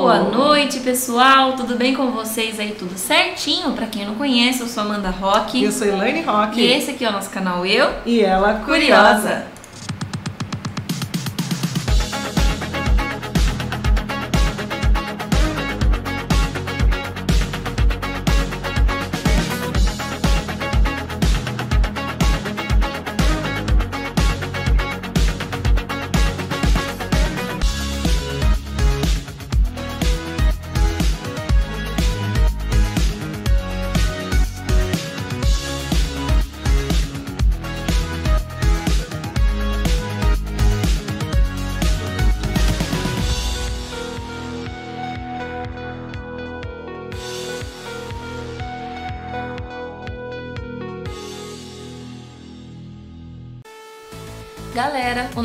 Boa noite, pessoal. Tudo bem com vocês aí? Tudo certinho? Para quem não conhece, eu sou Amanda Roque. Eu sou Elaine Roque. E esse aqui é o nosso canal Eu e ela Curiosa. Curiosa.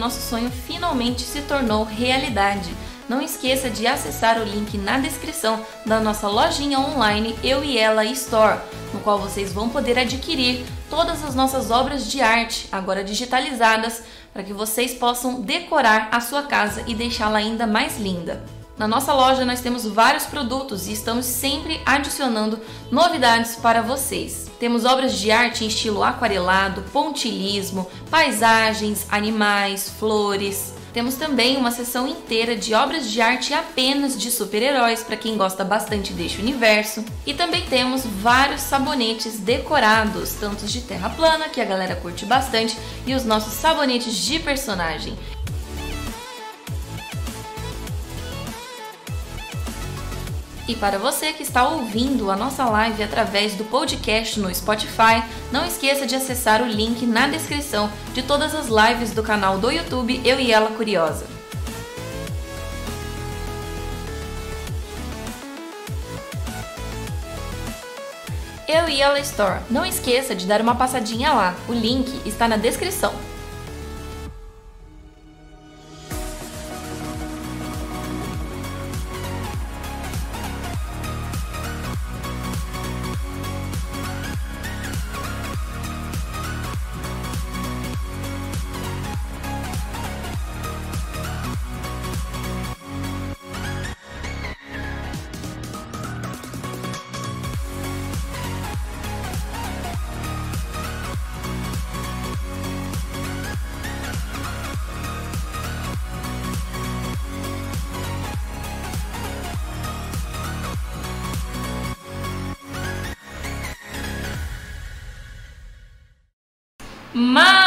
Nosso sonho finalmente se tornou realidade. Não esqueça de acessar o link na descrição da nossa lojinha online Eu e Ela Store, no qual vocês vão poder adquirir todas as nossas obras de arte, agora digitalizadas, para que vocês possam decorar a sua casa e deixá-la ainda mais linda. Na nossa loja nós temos vários produtos e estamos sempre adicionando novidades para vocês. Temos obras de arte em estilo aquarelado, pontilismo, paisagens, animais, flores. Temos também uma seção inteira de obras de arte apenas de super-heróis para quem gosta bastante deste universo. E também temos vários sabonetes decorados, tanto de terra plana, que a galera curte bastante, e os nossos sabonetes de personagem. E para você que está ouvindo a nossa live através do podcast no Spotify, não esqueça de acessar o link na descrição de todas as lives do canal do YouTube Eu e Ela Curiosa. Eu e Ela Store. Não esqueça de dar uma passadinha lá. O link está na descrição.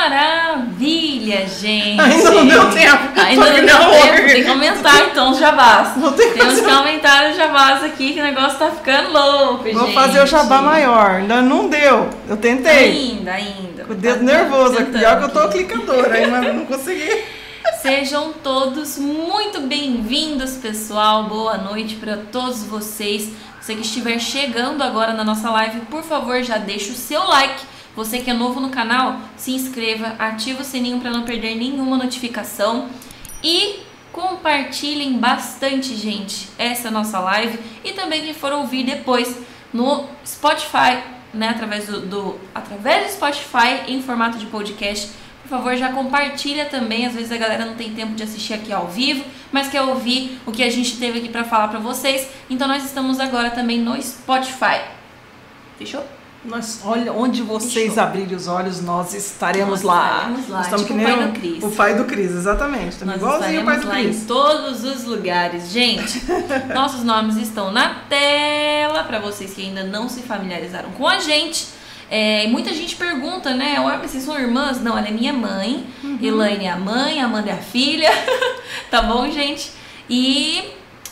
Maravilha, gente! Ainda não deu tempo. Ainda não deu tempo. Tem que aumentar então os jabás. Não tem Temos que aumentar os jabás aqui, que o negócio tá ficando louco, gente. Vou fazer o jabá maior. Ainda não deu. Eu tentei. Ainda, ainda. Com o dedo Tá nervoso. Pior que eu tô clicadora, mas não consegui. Sejam todos muito bem-vindos, pessoal. Boa noite para todos vocês. Você que estiver chegando agora na nossa live, por favor, já deixa o seu like. Você que é novo no canal, se inscreva, ativa o sininho para não perder nenhuma notificação e compartilhem bastante, gente, essa nossa live e também quem for ouvir depois no Spotify, né, através do, do através do Spotify em formato de podcast. Por favor, já compartilha também. Às vezes a galera não tem tempo de assistir aqui ao vivo, mas quer ouvir o que a gente teve aqui para falar para vocês. Então nós estamos agora também no Spotify. Fechou? Nós, olha, onde vocês Fechou. abrirem os olhos, nós estaremos Nós lá. estaremos lá, Nós estamos tipo que o nem pai o, do Cris. o pai do Cris, exatamente. Estamos Nós igualzinho o pai do lá em Cris. todos os lugares. Gente, nossos nomes estão na tela para vocês que ainda não se familiarizaram com a gente. É, muita gente pergunta, né? Ué, vocês são irmãs? Não, ela é minha mãe. Uhum. Elaine é a mãe, Amanda é a filha. tá bom, gente? E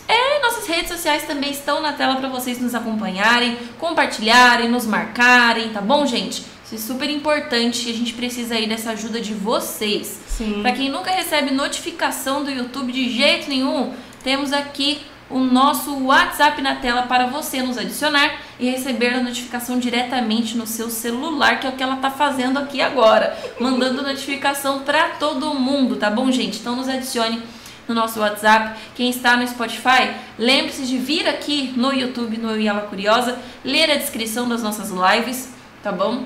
é, nossas redes sociais também estão na tela para vocês nos acompanharem, compartilharem, nos marcarem, tá bom, gente? Isso é super importante e a gente precisa aí dessa ajuda de vocês. Sim. Para quem nunca recebe notificação do YouTube de jeito nenhum, temos aqui o nosso WhatsApp na tela para você nos adicionar e receber a notificação diretamente no seu celular, que é o que ela tá fazendo aqui agora, mandando notificação para todo mundo, tá bom, gente? Então nos adicione no nosso WhatsApp. Quem está no Spotify, lembre-se de vir aqui no YouTube, no Eu e Ela Curiosa, ler a descrição das nossas lives, tá bom?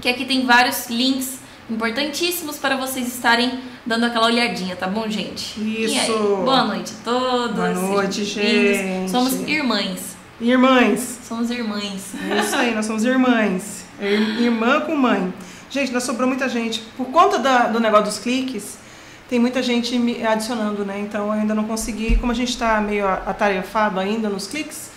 Que aqui tem vários links importantíssimos para vocês estarem dando aquela olhadinha, tá bom, gente? Isso. Boa noite a todos. Boa noite, gente. Somos irmãs. Irmãs. Somos irmãs. É isso aí, nós somos irmãs. Ir- Irmã com mãe. Gente, nós sobrou muita gente. Por conta da- do negócio dos cliques, tem muita gente me adicionando, né? Então eu ainda não consegui, como a gente está meio atarefado ainda nos cliques.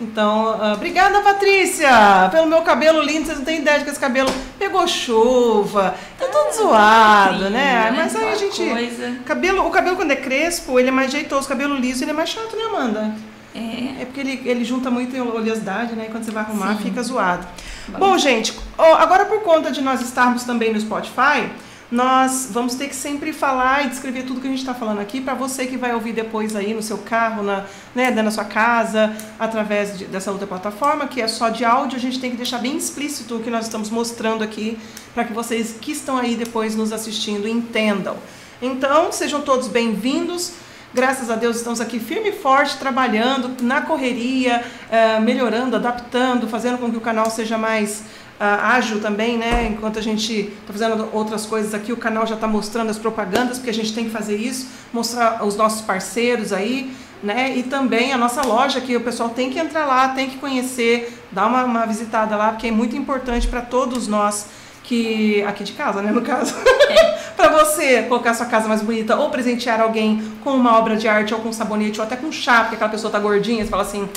Então, ah, obrigada, Patrícia, pelo meu cabelo lindo. Vocês não têm ideia de que esse cabelo pegou chuva, tá todo zoado, Incrível, né? Mas aí a gente. Coisa. Cabelo, o cabelo quando é crespo, ele é mais jeitoso. O cabelo liso, ele é mais chato, né, Amanda? É. É porque ele, ele junta muita oleosidade, né? E quando você vai arrumar, Sim. fica zoado. Bom, gente, ó, agora por conta de nós estarmos também no Spotify, nós vamos ter que sempre falar e descrever tudo que a gente está falando aqui para você que vai ouvir depois aí no seu carro, na, né, da sua casa, através de- dessa outra plataforma, que é só de áudio. A gente tem que deixar bem explícito o que nós estamos mostrando aqui para que vocês que estão aí depois nos assistindo entendam. Então, sejam todos bem-vindos. Graças a Deus estamos aqui firme e forte, trabalhando na correria, eh, melhorando, adaptando, fazendo com que o canal seja mais ágil também, né? Enquanto a gente está fazendo outras coisas aqui, o canal já está mostrando as propagandas, porque a gente tem que fazer isso, mostrar os nossos parceiros aí, né? E também a nossa loja, que o pessoal tem que entrar lá, tem que conhecer, dar uma, uma visitada lá, porque é muito importante para todos nós que aqui de casa, né, no caso, para você colocar sua casa mais bonita ou presentear alguém com uma obra de arte ou com sabonete ou até com chá, porque aquela pessoa tá gordinha, você fala assim,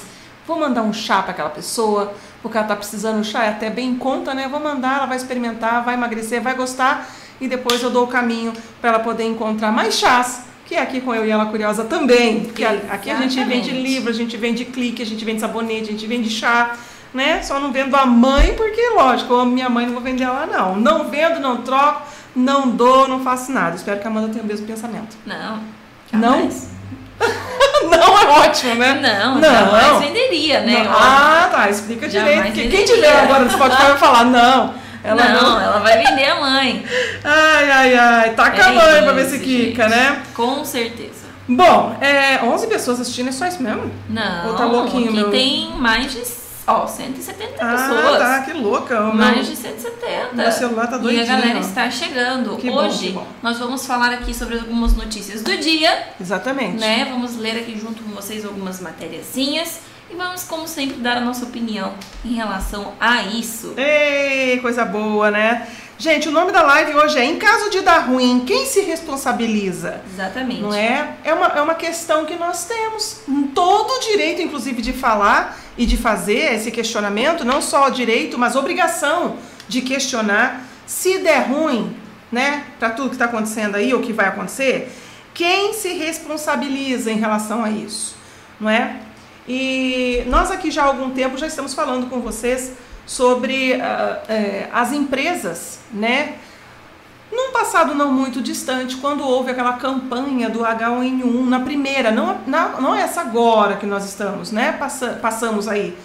vou mandar um chá para aquela pessoa, porque ela tá precisando, o chá é até bem em conta, né? Vou mandar, ela vai experimentar, vai emagrecer, vai gostar e depois eu dou o caminho para ela poder encontrar mais chás. Que é aqui com eu e ela curiosa também. Porque aqui a gente vende livro, a gente vende clique, a gente vende sabonete, a gente vende chá, né? Só não vendo a mãe, porque, lógico, eu amo minha mãe, não vou vender ela, não. Não vendo, não troco, não dou, não faço nada. Espero que a Amanda tenha o mesmo pensamento. Não. Não? jamais. não é ótimo, né? Não, Não. jamais venderia, né? Não. Ah, tá, explica direito. Quem tiver agora no Spotify vai falar, não. Ela não, não. ela vai vender a mãe. Ai, ai, ai. Taca É a mãe pra ver isso, se quica, gente. né? Com certeza. Bom, é, 11 pessoas assistindo, é só isso mesmo? Não, Ou tá louquinho, aqui meu? tem mais de ó, 170 Ah, pessoas. tá, que louca. O Mais meu- de 170. meu celular tá E doidinho, a galera está chegando. Que bom, Hoje que bom. nós vamos falar aqui sobre algumas notícias do dia, Exatamente. né? Vamos ler aqui junto com vocês algumas matériazinhas e vamos, como sempre, dar a nossa opinião em relação a isso. Ei, coisa boa, né? Gente, o nome da live hoje é Em caso de dar ruim, quem se responsabiliza? Exatamente. Não é? É uma, é uma questão que nós temos todo o direito, inclusive, de falar e de fazer esse questionamento, não só o direito, mas obrigação de questionar se der ruim, né, para tudo que está acontecendo aí, ou que vai acontecer, quem se responsabiliza em relação a isso, não é? E nós aqui já há algum tempo já estamos falando com vocês sobre eh, as empresas, né? Num passado não muito distante, quando houve aquela campanha do H1N1, na primeira, não, na- não é essa agora que nós estamos, né? Passa- passamos aí,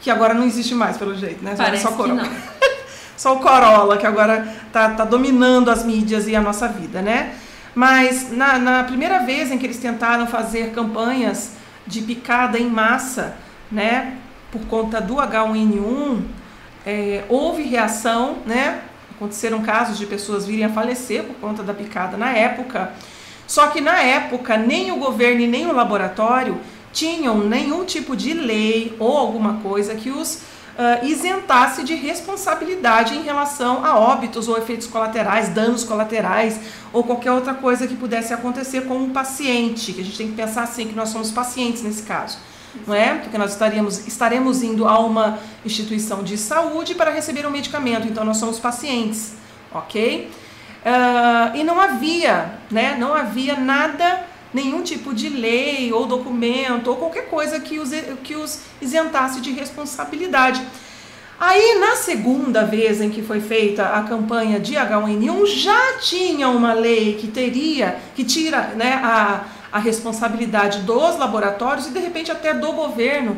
que agora não existe mais, pelo jeito, né? Parece Só Corolla. não. Só o Corolla, que agora tá, tá dominando as mídias e a nossa vida, né? Mas na, na primeira vez em que eles tentaram fazer campanhas de picada em massa, né? Por conta do H1N1, é, houve reação, né? Aconteceram casos de pessoas virem a falecer por conta da picada na época. Só que na época, nem o governo e nem o laboratório tinham nenhum tipo de lei ou alguma coisa que os ah, isentasse de responsabilidade em relação a óbitos ou efeitos colaterais, danos colaterais ou qualquer outra coisa que pudesse acontecer com um paciente. Que a gente tem que pensar assim que nós somos pacientes nesse caso não é? Porque nós estaríamos, estaremos indo a uma instituição de saúde para receber um medicamento, então nós somos pacientes, ok? Ah, e não havia, né? Não havia nada, nenhum tipo de lei ou documento ou qualquer coisa que os, que os isentasse de responsabilidade. Aí, na segunda vez em que foi feita a campanha de H1N1, já tinha uma lei que teria, que tira né, a, a responsabilidade dos laboratórios e, de repente, até do governo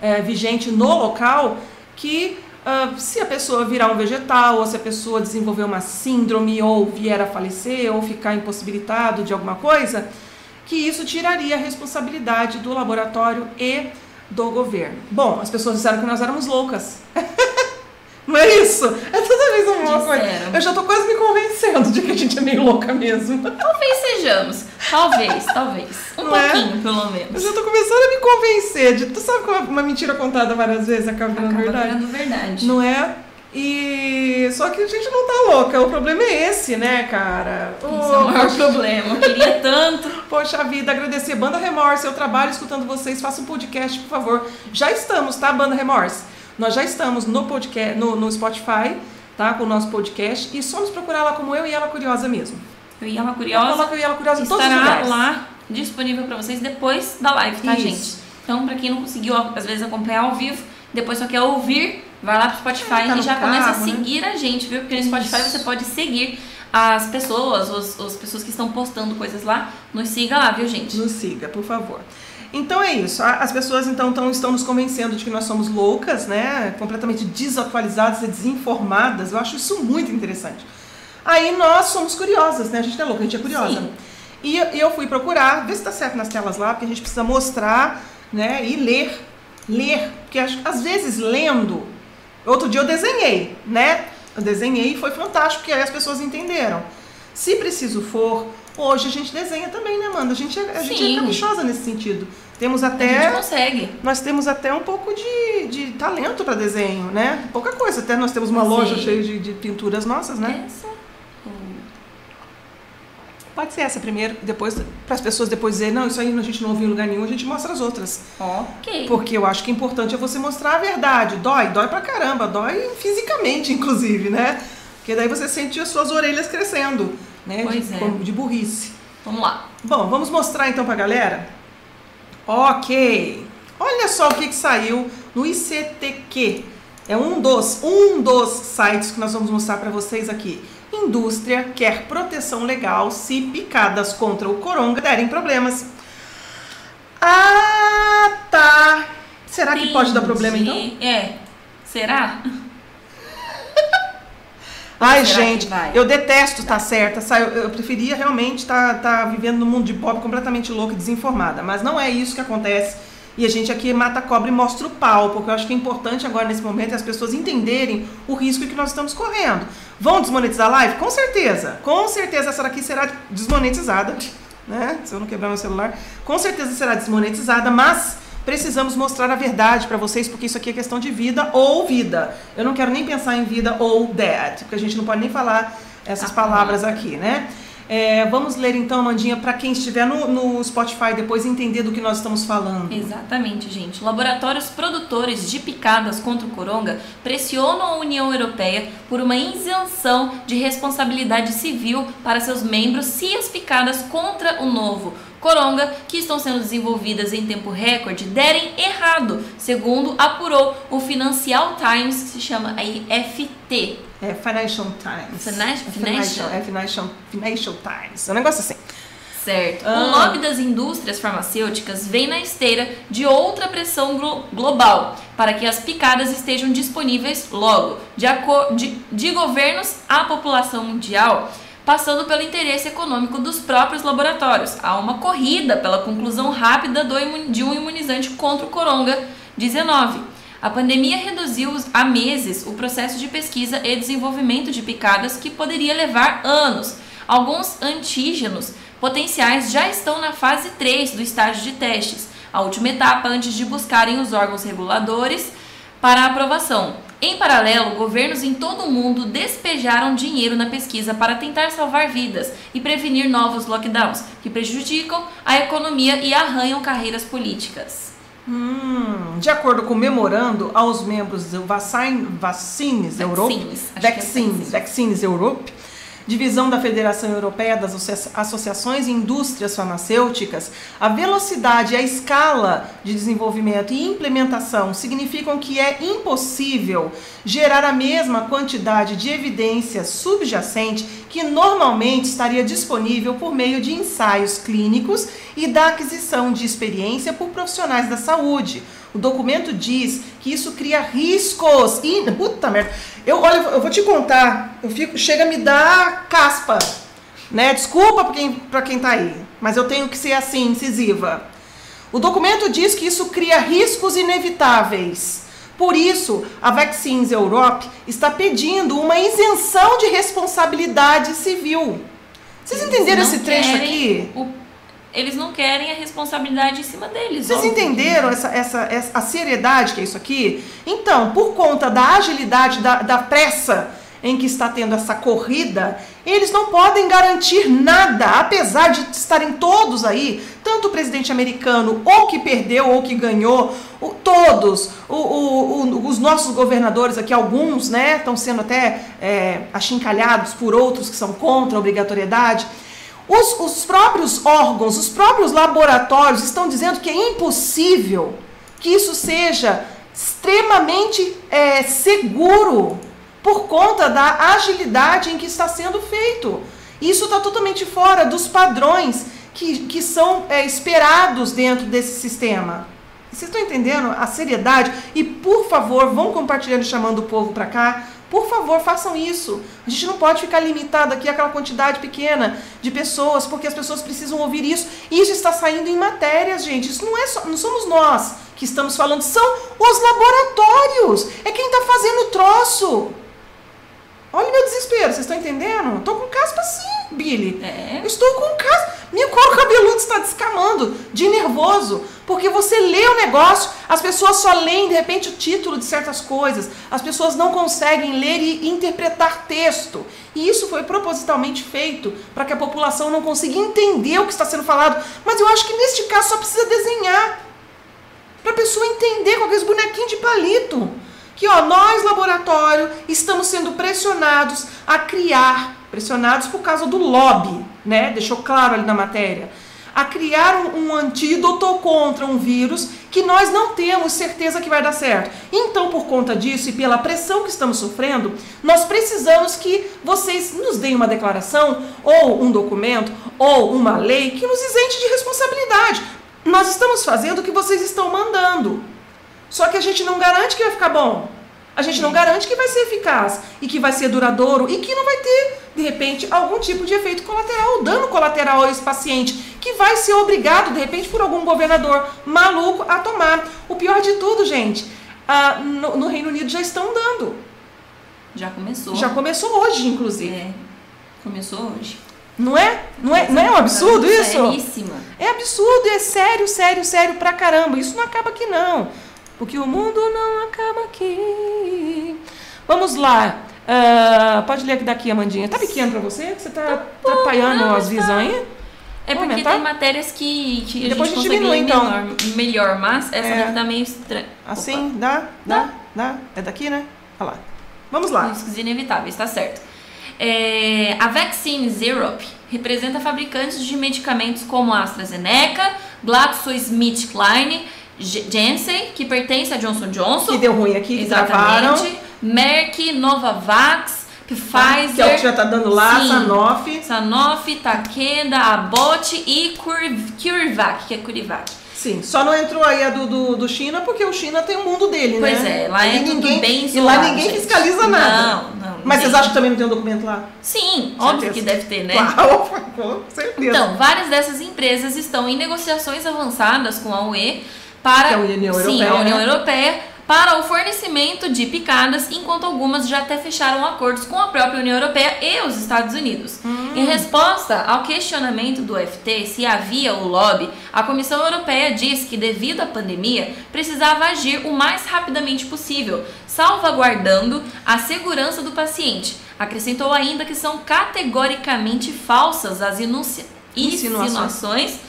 eh, vigente no local, que ah, se a pessoa virar um vegetal, ou se a pessoa desenvolver uma síndrome, ou vier a falecer, ou ficar impossibilitado de alguma coisa, que isso tiraria a responsabilidade do laboratório e do governo. Bom, as pessoas disseram que nós éramos loucas. Não é isso? É toda vez uma coisa. Disseram. Eu já tô quase me convencendo de que a gente é meio louca mesmo. Talvez sejamos. Talvez, talvez. Um Não é? pouquinho, pelo Eu menos. já tô começando a me convencer de. Tu sabe como uma mentira contada várias vezes acaba virando Acaba verdade? virando verdade. Não é? E só que a gente não tá louca. O problema é esse, né, cara? Esse é o maior problema. Eu queria tanto. poxa vida, agradecer. Banda Remorse, eu trabalho escutando vocês. Faça um podcast, por favor. Já estamos, tá, Banda Remorse? Nós já estamos no podcast, no, no Spotify, tá? Com o nosso podcast. E só nos procurar lá como eu e ela curiosa mesmo. Eu uma Eu curiosa. coloco eu e ela curiosa em todos os estará lugares. lá disponível para vocês depois da live, tá, Isso. gente? Então, para quem não conseguiu, às vezes, acompanhar ao vivo, depois só quer ouvir, vai lá pro Spotify tá e já começa a carro, né? seguir a gente, viu? Porque no Isso. Spotify você pode seguir as pessoas, os, as pessoas que estão postando coisas lá. Nos siga lá, viu, gente? Nos siga, por favor. Então é isso. As pessoas então tão, estão nos convencendo de que nós somos loucas, né? Completamente desatualizadas e desinformadas. Eu acho isso muito interessante. Aí nós somos curiosas, né? A gente não é louca, a gente é curiosa. Sim. E eu- fui procurar, ver se tá certo nas telas lá, porque a gente precisa mostrar, né? E ler. Ler. Porque às às vezes lendo. Outro dia eu desenhei, né? Eu desenhei e foi fantástico, porque aí as pessoas entenderam. Se preciso for, hoje a gente desenha também, né, Amanda? A gente é, a gente é caprichosa nesse sentido. Temos A gente até. consegue. Nós temos até um pouco de, de talento para desenho, né? Pouca coisa. Até nós temos uma Sim. loja cheia de, de pinturas nossas, né? Essa. Pode ser essa primeiro, depois, para as pessoas depois dizerem, não, isso aí a gente não ouviu em lugar nenhum, a gente mostra as outras. Ok. Porque eu acho que o importante é você mostrar a verdade. Dói, dói pra caramba, dói fisicamente, inclusive, né? Porque daí você sente as suas orelhas crescendo, né? Pois de, é. como de burrice. Vamos lá. Bom, vamos mostrar então pra galera? Ok. Olha só o que, que saiu no ICTQ. É um dos, um dos sites que nós vamos mostrar para vocês aqui. Indústria quer proteção legal se picadas contra o coronga derem problemas. Ah, tá. Será que pode dar problema então? Entendi. É. Será? Ai, gente, eu detesto estar certa. sabe? Eu, eu preferia realmente estar vivendo num mundo de pobre completamente louca e desinformada. Mas não é isso que acontece. E a gente aqui mata a cobra e mostra o pau, porque eu acho que é importante agora nesse momento as pessoas entenderem o risco que nós estamos correndo. Vão desmonetizar a live? Com certeza. Com certeza essa daqui será desmonetizada, né? Se eu não quebrar meu celular. Com certeza será desmonetizada, mas precisamos mostrar a verdade para vocês, porque isso aqui é questão de vida ou vida. Eu não quero nem pensar em vida ou dead, porque a gente não pode nem falar essas Ah, palavras aqui, né? É, vamos ler então, Amandinha, para quem estiver no, no Spotify depois entender do que nós estamos falando. Exatamente, gente. Laboratórios produtores de picadas contra o coronga pressionam a União Europeia por uma isenção de responsabilidade civil para seus membros se as picadas contra o novo coronga, que estão sendo desenvolvidas em tempo recorde, derem errado, segundo apurou o Financial Times, que se chama aí FT. É Financial Times. É Financial, é Financial, Financial Times. É um negócio assim. Certo. Ah. O lobby das indústrias farmacêuticas vem na esteira de outra pressão glo- global para que as picadas estejam disponíveis logo, de, de, de governos à população mundial, passando pelo interesse econômico dos próprios laboratórios. Há uma corrida pela conclusão rápida de um imunizante contra o coronga-19. A pandemia reduziu há meses o processo de pesquisa e desenvolvimento de picadas que poderia levar anos. Alguns antígenos potenciais já estão na fase 3 do estágio de testes, a última etapa antes de buscarem os órgãos reguladores para a aprovação. Em paralelo, governos em todo o mundo despejaram dinheiro na pesquisa para tentar salvar vidas e prevenir novos lockdowns que prejudicam a economia e arranham carreiras políticas. Hum, de acordo com o memorando aos membros do Vaccine, Vaccines Europe, Vaccines, é Vaccines, Vaccines. Vaccines Europe, divisão da Federação Europeia das Associa- Associações e Indústrias Farmacêuticas, a velocidade e a escala de desenvolvimento e implementação significam que é impossível gerar a mesma quantidade de evidência subjacente que normalmente estaria disponível por meio de ensaios clínicos e da aquisição de experiência por profissionais da saúde. O documento diz que isso cria riscos. E, puta merda. Eu, olha, eu vou te contar. Eu fico, chega a me dar caspa. Né? Desculpa pra quem, pra quem tá aí. Mas eu tenho que ser assim, incisiva. O documento diz que isso cria riscos inevitáveis. Por isso, a Vaccines Europe está pedindo uma isenção de responsabilidade civil. Vocês entenderam esse trecho aqui? o- eles não querem a responsabilidade em cima deles. Vocês óbvio. entenderam essa, essa, essa- a seriedade que é isso aqui? Então, por conta da agilidade, da, da pressa em que está tendo essa corrida, eles não podem garantir nada, apesar de estarem todos aí, tanto o presidente americano, ou que perdeu ou que ganhou, o- todos, o- o- os nossos governadores aqui, alguns, né, estão sendo até é, achincalhados por outros que são contra a obrigatoriedade. Os, os próprios órgãos, os próprios laboratórios estão dizendo que é impossível que isso seja extremamente é, seguro por conta da agilidade em que está sendo feito. Isso está totalmente fora dos padrões que, que são é, esperados dentro desse sistema. Vocês estão entendendo a seriedade? E por favor, vão compartilhando e chamando o povo para cá. Por favor, façam isso. A gente não pode ficar limitado aqui àquela quantidade pequena de pessoas, porque as pessoas precisam ouvir isso. Isso está saindo em matérias, gente. Isso não é só, não somos nós que estamos falando, são os laboratórios. É quem está fazendo o troço. Olha o meu desespero, vocês estão entendendo? Tô com caspa sim, Billy. É. Eu estou com caspa. Meu couro cabeludo está descamando de nervoso. Porque você lê o negócio, as pessoas só leem de repente o título de certas coisas. As pessoas não conseguem ler e interpretar texto. E isso foi propositalmente feito para que a população não consiga entender o que está sendo falado. Mas eu acho que neste caso só precisa desenhar. Para a pessoa entender com aqueles bonequinhos de palito que ó, nós, laboratório, estamos sendo pressionados a criar, pressionados por causa do lobby, né? Deixou claro ali na matéria, a criar um, antídoto contra um vírus que nós não temos certeza que vai dar certo. Então, por conta disso e pela pressão que estamos sofrendo, nós precisamos que vocês nos deem uma declaração, ou um documento, ou uma lei que nos isente de responsabilidade. Nós estamos fazendo o que vocês estão mandando. Só que a gente não garante que vai ficar bom. A gente não garante que vai ser eficaz e que vai ser duradouro e que não vai ter, de repente, algum tipo de efeito colateral, dano colateral a esse paciente, que vai ser obrigado, de repente, por algum governador maluco a tomar. O pior de tudo, gente, ah, no, no Reino Unido já estão dando. Já começou. Já começou hoje, inclusive. É. Começou hoje. Não é? Não é, não é um absurdo isso? É absurdo, é sério, sério, sério pra caramba. Isso não acaba aqui, não. Porque o mundo não acaba aqui. Vamos lá. Ah, pode ler aqui daqui, Amandinha. Tá pequeno pra você? Você tá atrapalhando não, as tá. visões aí? É porque aumentar? tem matérias que, que a Depois gente a gente diminui, ler então. melhor, melhor, mas essa É. daqui tá meio estranha. Assim? Dá? Dá? Dá? É daqui, né? Olha lá. Vamos lá. Riscos inevitáveis, tá certo. É, a Vaccines Europe representa fabricantes de medicamentos como a AstraZeneca, GlaxoSmithKline, Janssen, que pertence a Johnson Johnson, Que deu ruim aqui, que travaram. exatamente, Merck, Novavax, Pfizer, Que é o que já tá dando lá, Sim. Sanofi. Sanofi, Takeda, Abbott e Cur- CureVac, que é Curivac. Sim, só não entrou aí a do, do, do China, porque o China tem o mundo dele, né? Pois é, lá é E tudo ninguém, bem E lá isolado, ninguém gente. fiscaliza nada. Não, não. Mas ninguém. vocês acham que também não tem um documento lá? Sim, óbvio Certeza. que deve ter, né? Claro, com certeza. Então, várias dessas empresas estão em negociações avançadas com a UE para é a União sim, Europeia, a União né? Europeia para o fornecimento de picadas, enquanto algumas já até fecharam acordos com a própria União Europeia e os Estados Unidos. Hum. Em resposta ao questionamento do FT se havia o lobby, a Comissão Europeia diz que devido à pandemia precisava agir o mais rapidamente possível, salvaguardando a segurança do paciente. Acrescentou ainda que são categoricamente falsas as Insinuações.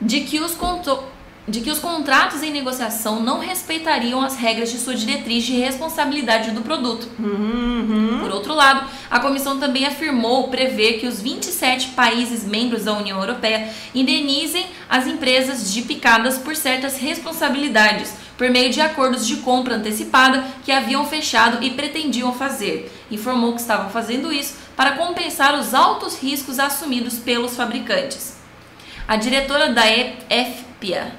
de que os conto- de que os contratos em negociação não respeitariam as regras de sua diretriz de responsabilidade do produto. Uhum. Por outro lado, a comissão também afirmou prever que os 27 países membros da União Europeia indenizem as empresas de picadas por certas responsabilidades, por meio de acordos de compra antecipada que haviam fechado e pretendiam fazer. Informou que estavam fazendo isso para compensar os altos riscos assumidos pelos fabricantes. A diretora da EFPIA,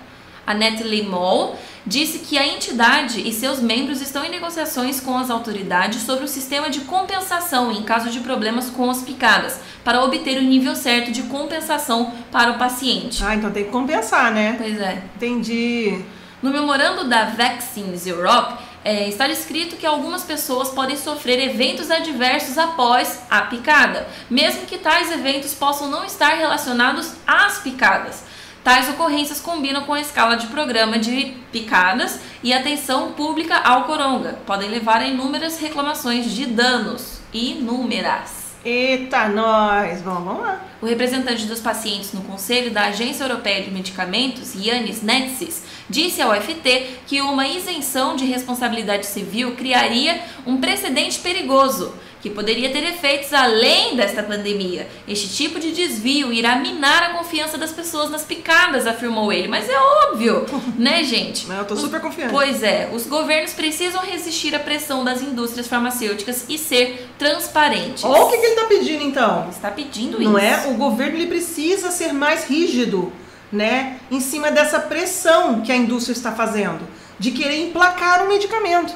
a Natalie Moll, disse que a entidade e seus membros estão em negociações com as autoridades sobre o sistema de compensação em caso de problemas com as picadas, para obter o nível certo de compensação para o paciente. Ah, então tem que compensar, né? Pois é. Entendi. No memorando da Vaccines Europe, é, está descrito que algumas pessoas podem sofrer eventos adversos após a picada, mesmo que tais eventos possam não estar relacionados às picadas. Tais ocorrências combinam com a escala de programa de picadas e atenção pública ao coronga. Podem levar a inúmeras reclamações de danos. Inúmeras. Eita, nós! Vamos, vamos lá. O representante dos pacientes no Conselho da Agência Europeia de Medicamentos, Yannis Netsis, disse ao FT que uma isenção de responsabilidade civil criaria um precedente perigoso que poderia ter efeitos além desta pandemia. Este tipo de desvio irá minar a confiança das pessoas nas picadas, afirmou ele. Mas é óbvio, né, gente? Eu tô super confiante. Pois é, os governos precisam resistir à pressão das indústrias farmacêuticas e ser transparentes. Olha o que, que ele tá pedindo então. Ele está pedindo Não isso. é? O governo ele precisa ser mais rígido, né? Em cima dessa pressão que a indústria está fazendo de querer emplacar um medicamento.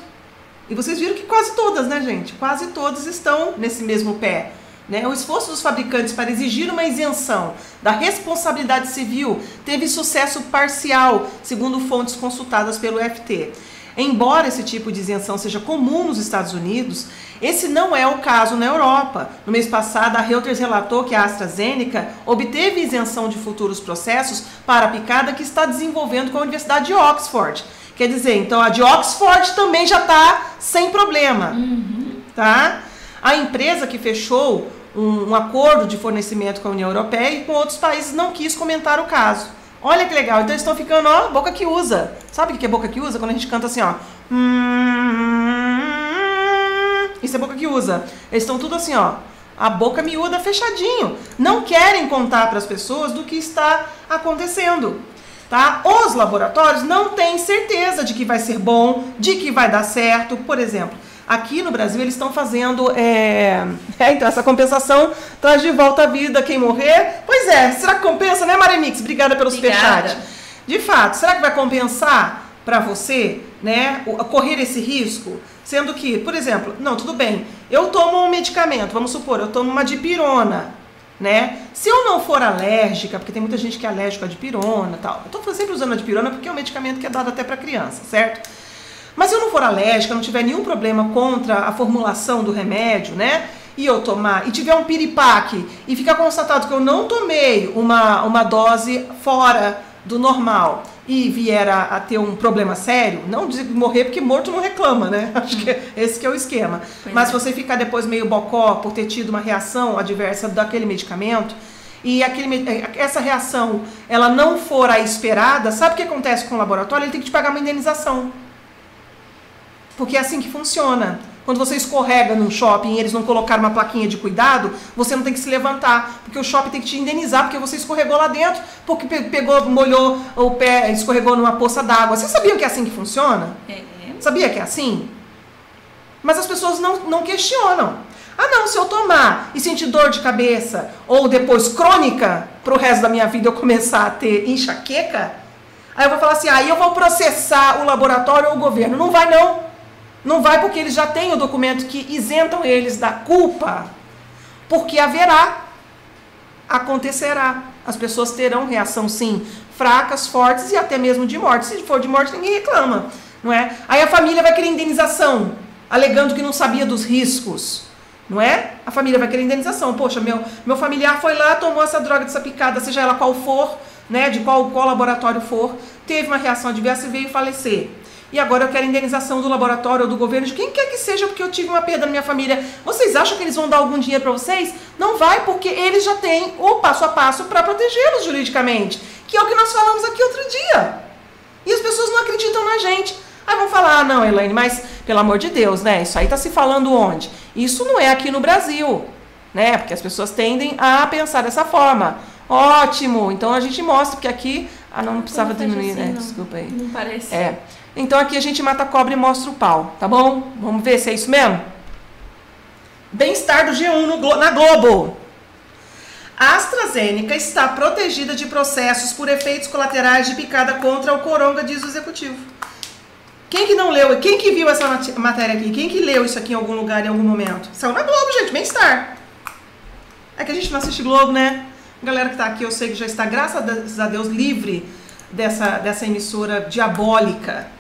E vocês viram que quase todas, né, gente? Quase todas estão nesse mesmo pé. Né? O esforço dos fabricantes para exigir uma isenção da responsabilidade civil teve sucesso parcial, segundo fontes consultadas pelo FT. Embora esse tipo de isenção seja comum nos Estados Unidos, esse não é o caso na Europa. No mês passado, a Reuters relatou que a AstraZeneca obteve isenção de futuros processos para a picada que está desenvolvendo com a Universidade de Oxford. Quer dizer, então a de Oxford também já está sem problema, Uhum. tá? A empresa que fechou um, um acordo de fornecimento com a União Europeia e com outros países não quis comentar o caso. Olha que legal, então eles estão ficando, ó, boca que usa. Sabe o que é boca que usa? Quando a gente canta assim, ó. Isso é boca que usa. Eles estão tudo assim, ó. A boca miúda fechadinho. Não querem contar para as pessoas do que está acontecendo. Tá? Os laboratórios não têm certeza de que vai ser bom, de que vai dar certo. Por exemplo, aqui no Brasil eles estão fazendo. É... é, então, essa compensação traz de volta a vida quem morrer. Pois é, será que compensa, né, Maremix? Obrigada pelo superchat. De fato, será que vai compensar para você, né, correr esse risco? Sendo que, por exemplo, não, tudo bem, eu tomo um medicamento, vamos supor, eu tomo uma dipirona, né? Se eu não for alérgica, porque tem muita gente que é alérgica à dipirona tal. Eu tô sempre usando a dipirona porque é um medicamento que é dado até para criança, certo? Mas se eu não for alérgica, não tiver nenhum problema contra a formulação do remédio, né? E eu tomar, e tiver um piripaque, e ficar constatado que eu não tomei uma, uma dose fora do normal e vier a, a ter um problema sério, não de morrer porque morto não reclama, né? Acho que esse que é o esquema. Pois Mas é. se você ficar depois meio bocó por ter tido uma reação adversa daquele medicamento, e aquele, eh, essa reação ela não for a esperada, sabe o que acontece com o laboratório? Ele tem que te pagar uma indenização. Porque é assim que funciona. Quando você escorrega num shopping e eles não colocaram uma plaquinha de cuidado, você não tem que se levantar, porque o shopping tem que te indenizar porque você escorregou lá dentro, porque pe- pegou, molhou o pé, escorregou numa poça d'água. Vocês sabiam que é assim que funciona? É. Sabia que é assim? Mas as pessoas não, não questionam. Ah, não, se eu tomar e sentir dor de cabeça, ou depois crônica, pro resto da minha vida eu começar a ter enxaqueca, aí eu vou falar assim, aí eu vou processar o laboratório ou o governo. Não vai não. Não vai porque eles já têm o documento que isentam eles da culpa. Porque haverá, acontecerá. As pessoas terão reação sim, fracas, fortes e até mesmo de morte. Se for de morte, ninguém reclama, não é? Aí a família vai querer indenização, alegando que não sabia dos riscos, não é? A família vai querer indenização. Poxa, meu, meu familiar foi lá, tomou essa droga dessa picada, seja ela qual for, né, de qual, qual laboratório for, teve uma reação adversa e veio falecer. E agora eu quero indenização do laboratório ou do governo, de quem quer que seja, porque eu tive uma perda na minha família. Vocês acham que eles vão dar algum dinheiro para vocês? Não vai, porque eles já têm o passo a passo para protegê-los juridicamente, que é o que nós falamos aqui outro dia. E as pessoas não acreditam na gente. Aí vão falar, ah, não, Elaine, mas pelo amor de Deus, né? Isso aí tá se falando onde? Isso não é aqui no Brasil, né? Porque as pessoas tendem a pensar dessa forma. Ótimo, então a gente mostra, porque aqui. Ah, não, não precisava diminuir, assim, né? não. Desculpa aí. Não parece. É. Então aqui a gente mata a cobra e mostra o pau, tá bom? Vamos ver se é isso mesmo? Bem-estar do G1 no Glo- na Globo. A AstraZeneca está protegida de processos por efeitos colaterais de picada contra o coronga, diz o executivo. Quem que não leu? Quem que viu essa matéria aqui? Quem que leu isso aqui em algum lugar, em algum momento? Saiu na Globo, gente. Bem-estar. É que a gente não assiste Globo, né? A galera que tá aqui, eu sei que já está, graças a Deus, livre dessa, dessa emissora diabólica.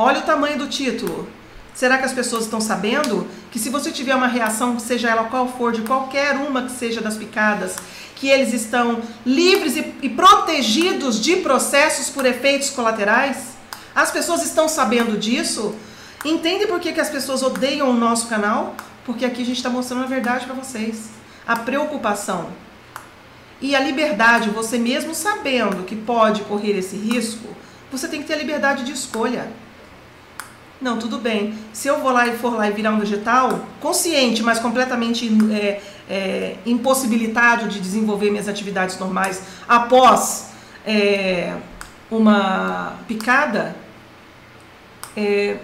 Olha o tamanho do título. Será que as pessoas estão sabendo que se você tiver uma reação, seja ela qual for, de qualquer uma que seja das picadas, que eles estão livres e, e protegidos de processos por efeitos colaterais? As pessoas estão sabendo disso? Entende por que, que as pessoas odeiam o nosso canal? Porque aqui a gente está mostrando a verdade para vocês. A preocupação. E a liberdade, você mesmo sabendo que pode correr esse risco, você tem que ter a liberdade de escolha. Não, tudo bem. Se eu vou lá e for lá e virar um vegetal, consciente, mas completamente é, é, impossibilitado de desenvolver minhas atividades normais após é, uma picada, é,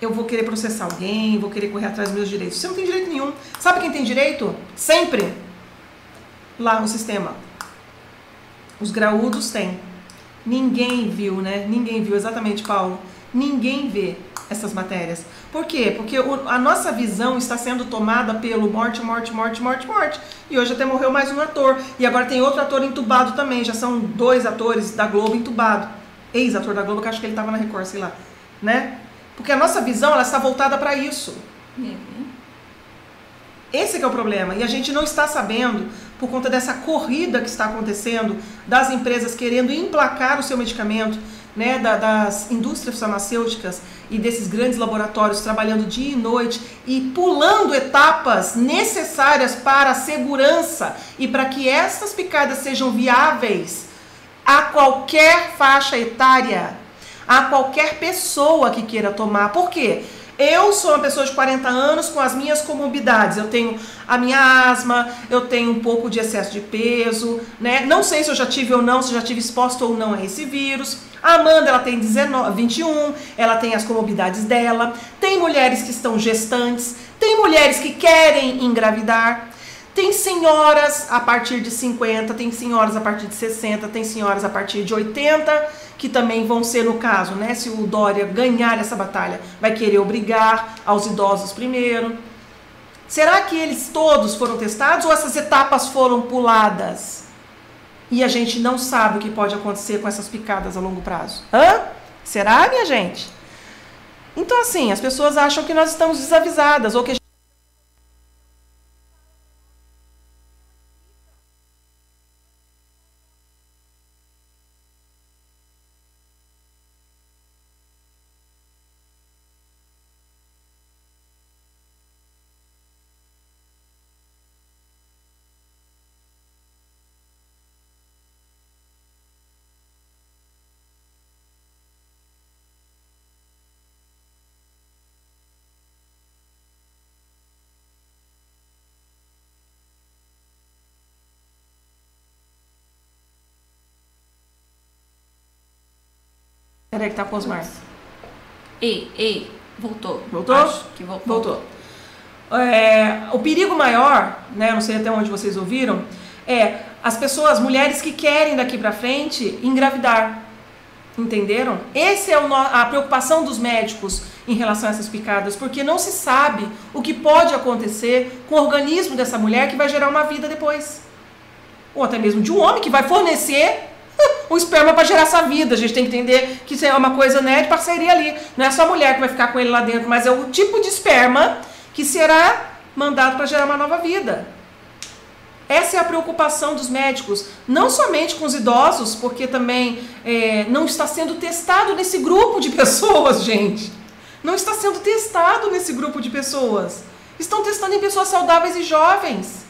eu vou querer processar alguém, vou querer correr atrás dos meus direitos. Você não tem direito nenhum. Sabe quem tem direito? Sempre. Lá no sistema. Os graúdos têm. Ninguém viu, né? Ninguém viu, exatamente, Paulo. Ninguém vê essas matérias. Por quê? Porque o, a nossa visão está sendo tomada pelo morte, morte, morte, morte, morte. E hoje até morreu mais um ator. E agora tem outro ator entubado também. Já são dois atores da Globo entubado. Ex-ator da Globo, que acho que ele estava na Record, sei lá. Né? Porque a nossa visão ela está voltada para isso. Uhum. Esse é o problema. E a gente não está sabendo, por conta dessa corrida que está acontecendo, das empresas querendo emplacar o seu medicamento, né, da, das indústrias farmacêuticas e desses grandes laboratórios trabalhando dia e noite e pulando etapas necessárias para a segurança e para que essas picadas sejam viáveis a qualquer faixa etária a qualquer pessoa que queira tomar. Por quê? Eu sou uma pessoa de 40 anos com as minhas comorbidades. Eu tenho a minha asma, eu tenho um pouco de excesso de peso, né? Não sei se eu já tive ou não, se já tive exposto ou não a esse vírus. A Amanda, ela tem 19, 21, ela tem as comorbidades dela. Tem mulheres que estão gestantes, tem mulheres que querem engravidar. Tem senhoras a partir de 50, tem senhoras a partir de 60, tem senhoras a partir de 80 que também vão ser no caso, né? Se o Dória ganhar essa batalha, vai querer obrigar aos idosos primeiro. Será que eles todos foram testados ou essas etapas foram puladas? E a gente não sabe o que pode acontecer com essas picadas a longo prazo. Hã? Será, minha gente? Então, assim, as pessoas acham que nós estamos desavisadas ou que a Peraí que tá com os Osmar. Ei, ei, voltou. Voltou? Acho que voltou. Voltou. É, o perigo maior, né, não sei até onde vocês ouviram, é as pessoas, as mulheres que querem daqui para frente engravidar. Entenderam? Essa é a preocupação dos médicos em relação a essas picadas, porque não se sabe o que pode acontecer com o organismo dessa mulher que vai gerar uma vida depois. Ou até mesmo de um homem que vai fornecer o esperma para gerar essa vida. A gente tem que entender que isso é uma coisa né, de parceria ali. Não é só a mulher que vai ficar com ele lá dentro, mas é o tipo de esperma que será mandado para gerar uma nova vida. Essa é a preocupação dos médicos, não somente com os idosos, porque também é, não está sendo testado nesse grupo de pessoas, gente. Não está sendo testado nesse grupo de pessoas. Estão testando em pessoas saudáveis e jovens.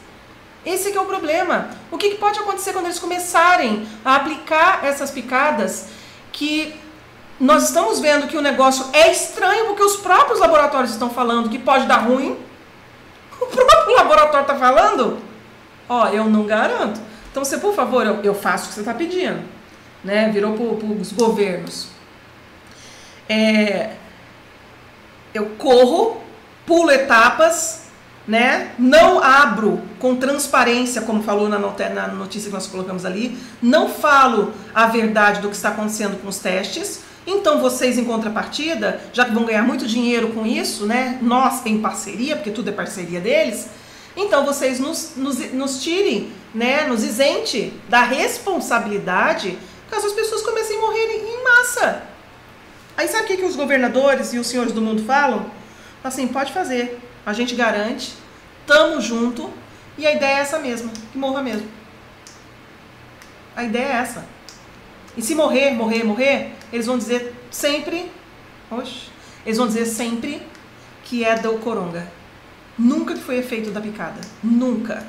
Esse é o problema. O que, que pode acontecer quando eles começarem a aplicar essas picadas que nós estamos vendo que o negócio é estranho porque os próprios laboratórios estão falando que pode dar ruim. O próprio laboratório está falando. Ó, eu não garanto. Então você, por favor, eu, eu faço o que você está pedindo. Né? Virou para os governos. É, eu corro, pulo etapas, né? Não abro com transparência, como falou na, notícia que nós colocamos ali, não falo a verdade do que está acontecendo com os testes. Então vocês em contrapartida, já que vão ganhar muito dinheiro com isso, né? Nós em parceria, porque tudo é parceria deles. Então vocês nos, nos, nos tirem, né? Nos isente da responsabilidade caso as pessoas comecem a morrer em massa. Aí sabe o que, que os governadores e os senhores do mundo falam? Assim, pode fazer, a gente garante, tamo junto, e a ideia é essa mesma, que morra mesmo. A ideia é essa. E se morrer, morrer, morrer, eles vão dizer sempre, oxe, eles vão dizer sempre que é do coronga. Nunca que foi efeito da picada. Nunca.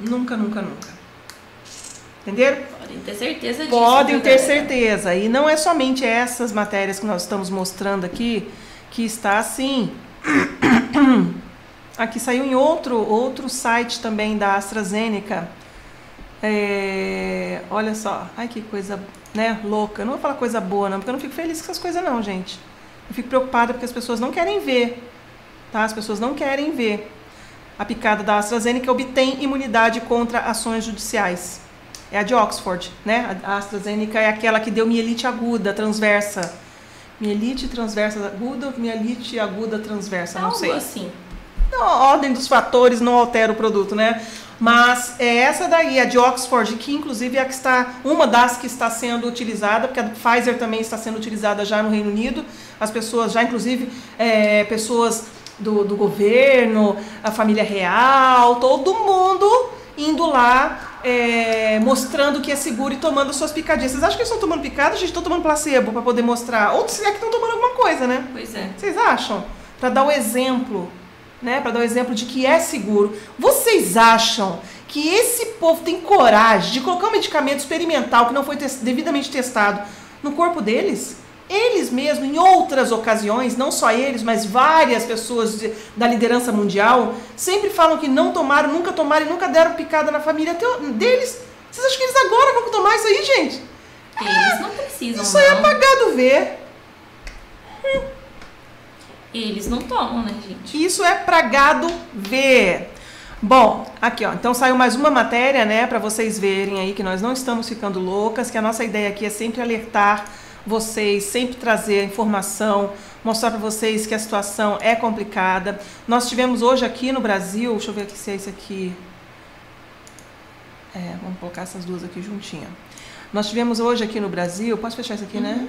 Nunca, nunca, nunca. Entenderam? Podem ter certeza disso. Podem ter certeza. E não é somente essas matérias que nós estamos mostrando aqui que está assim. Aqui saiu em outro, outro site também da AstraZeneca. É, olha só, ai que coisa né, louca. Eu não vou falar coisa boa, não, porque eu não fico feliz com essas coisas, não, gente. Eu fico preocupada porque as pessoas não querem ver. Tá? As pessoas não querem ver. A picada da AstraZeneca obtém imunidade contra ações judiciais. É a de Oxford, né? A AstraZeneca é aquela que deu mielite aguda, transversa. Mielite transversa aguda, mielite aguda transversa, não Algo sei. assim. Não, a ordem dos fatores não altera o produto, né? Mas é essa daí, a de Oxford, que inclusive é a que está, uma das que está sendo utilizada, porque a Pfizer também está sendo utilizada já no Reino Unido. As pessoas já, inclusive, é, pessoas do, do governo, a família real, todo mundo indo lá é, mostrando que é seguro e tomando suas picadinhas. Vocês acham que eles estão tomando picada? Gente está tomando placebo para poder mostrar. Ou se é que estão tomando alguma coisa, né? Pois é. Vocês acham? Para dar o exemplo, né? Para dar o exemplo de que é seguro. Vocês acham que esse povo tem coragem de colocar um medicamento experimental que não foi tes- devidamente testado no corpo deles? Eles mesmos, em outras ocasiões, não só eles, mas várias pessoas de- da liderança mundial, sempre falam que não tomaram, nunca tomaram e nunca deram picada na família teo- deles. Vocês acham que eles agora vão tomar isso aí, gente? Eles não precisam, Isso aí é apagado ver. Eles não tomam, né, gente? Isso é pra gado ver. Bom, aqui ó, então saiu mais uma matéria, né, para vocês verem aí que nós não estamos ficando loucas, que a nossa ideia aqui é sempre alertar vocês, sempre trazer informação, mostrar para vocês que a situação é complicada. Nós tivemos hoje aqui no Brasil, deixa eu ver aqui se é esse aqui. É, vamos colocar essas duas aqui juntinha. Nós tivemos hoje aqui no Brasil, posso fechar isso aqui, né?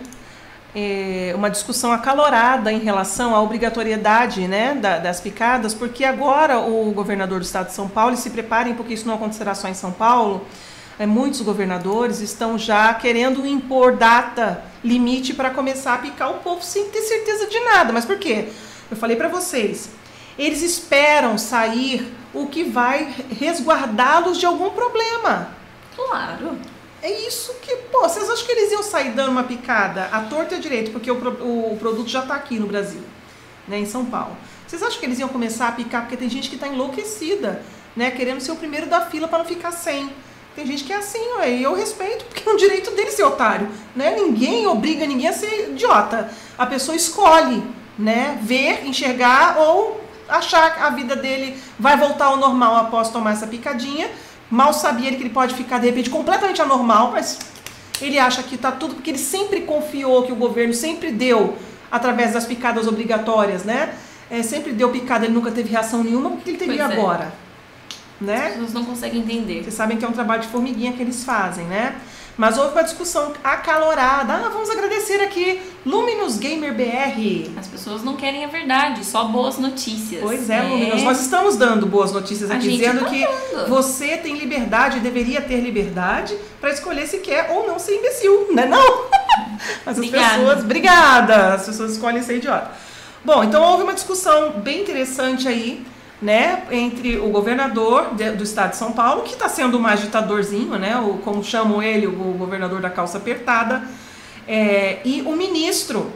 é, uma discussão acalorada em relação à obrigatoriedade né, da- das picadas, porque agora o governador do estado de São Paulo, e se preparem porque isso não acontecerá só em São Paulo, é, muitos governadores estão já querendo impor data limite para começar a picar o povo sem ter certeza de nada. Mas por quê? Eu falei para vocês, eles esperam sair o que vai resguardá-los de algum problema. Claro. É isso que, pô, vocês acham que eles iam sair dando uma picada à torta e à direita, porque o, o produto já está aqui no Brasil, né, em São Paulo. Vocês acham que eles iam começar a picar? Porque tem gente que está enlouquecida, né, querendo ser o primeiro da fila para não ficar sem. Tem gente que é assim, ué, e eu respeito, porque é um direito dele ser otário, né? Ninguém obriga ninguém a ser idiota. A pessoa escolhe, né, ver, enxergar ou achar que a vida dele vai voltar ao normal após tomar essa picadinha. Mal sabia ele que ele pode ficar, de repente, completamente anormal, mas ele acha que tá tudo, porque ele sempre confiou que o governo sempre deu, através das picadas obrigatórias, né? É, sempre deu picada, ele nunca teve reação nenhuma, por que ele teria Pois é. Agora? As Né? pessoas não conseguem entender. Vocês sabem que é um trabalho de formiguinha que eles fazem, né? Mas houve uma discussão acalorada. Ah, vamos agradecer aqui Luminous Gamer BR. As pessoas não querem a verdade, só boas notícias. Pois é, Luminous. Nós estamos dando boas notícias aqui, dizendo tá que dando. você tem liberdade, deveria ter liberdade para escolher se quer ou não ser imbecil, né? Não! Mas as Obrigada. pessoas, obrigada, as pessoas escolhem ser idiota. Bom, então houve uma discussão bem interessante aí, né, entre o governador de- do estado de São Paulo, que está sendo mais ditadorzinho, né, o, como chamam ele, o governador da calça apertada, é, e o ministro,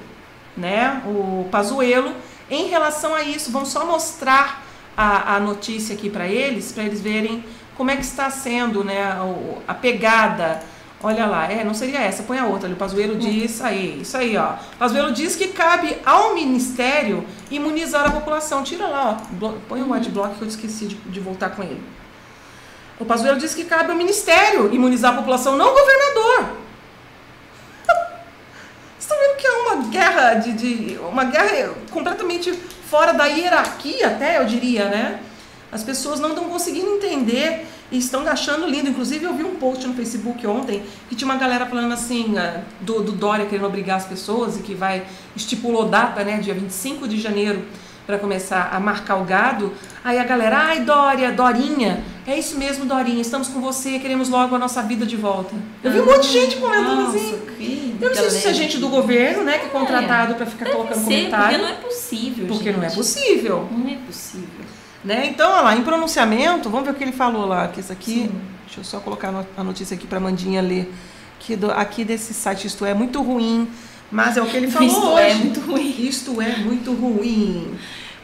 né, o Pazuello, em relação a isso, vão só mostrar a, a notícia aqui para eles, para eles verem como é que está sendo, né, o- a pegada. Olha lá, é, não seria essa, põe a outra ali. O Pazuello diz, aí, isso aí, ó. Pazuello diz que cabe ao ministério imunizar a população. Tira lá, ó, põe o adblock que eu esqueci de, de voltar com ele. O Pazuello diz que cabe ao ministério imunizar a população, não o governador. Vocês estão vendo que é uma guerra de, de- uma guerra completamente fora da hierarquia, até eu diria, né? As pessoas não estão conseguindo entender e estão achando lindo. Inclusive, eu vi um post no Facebook ontem que tinha uma galera falando assim, ah, do, do Dória querendo obrigar as pessoas e que vai, estipulou data, né, dia 25 de janeiro, para começar a marcar o gado. Aí a galera, ai Dória, Dorinha, é isso mesmo, Dorinha, estamos com você, queremos logo a nossa vida de volta. Eu vi um monte de gente comentando Nossa, assim. que Eu não sei se é gente do governo, né, que é contratado para ficar Deve colocando ser, comentário. Porque não é possível, Porque não é gente. possível. Não é possível. Né? Então, olha lá, em pronunciamento, vamos ver o que ele falou lá, que isso aqui, Sim. deixa eu só colocar a no- a notícia aqui para Mandinha ler, que do- aqui desse site, isto é muito ruim, mas é o que ele falou Isto hoje. é muito ruim. Isto é muito ruim.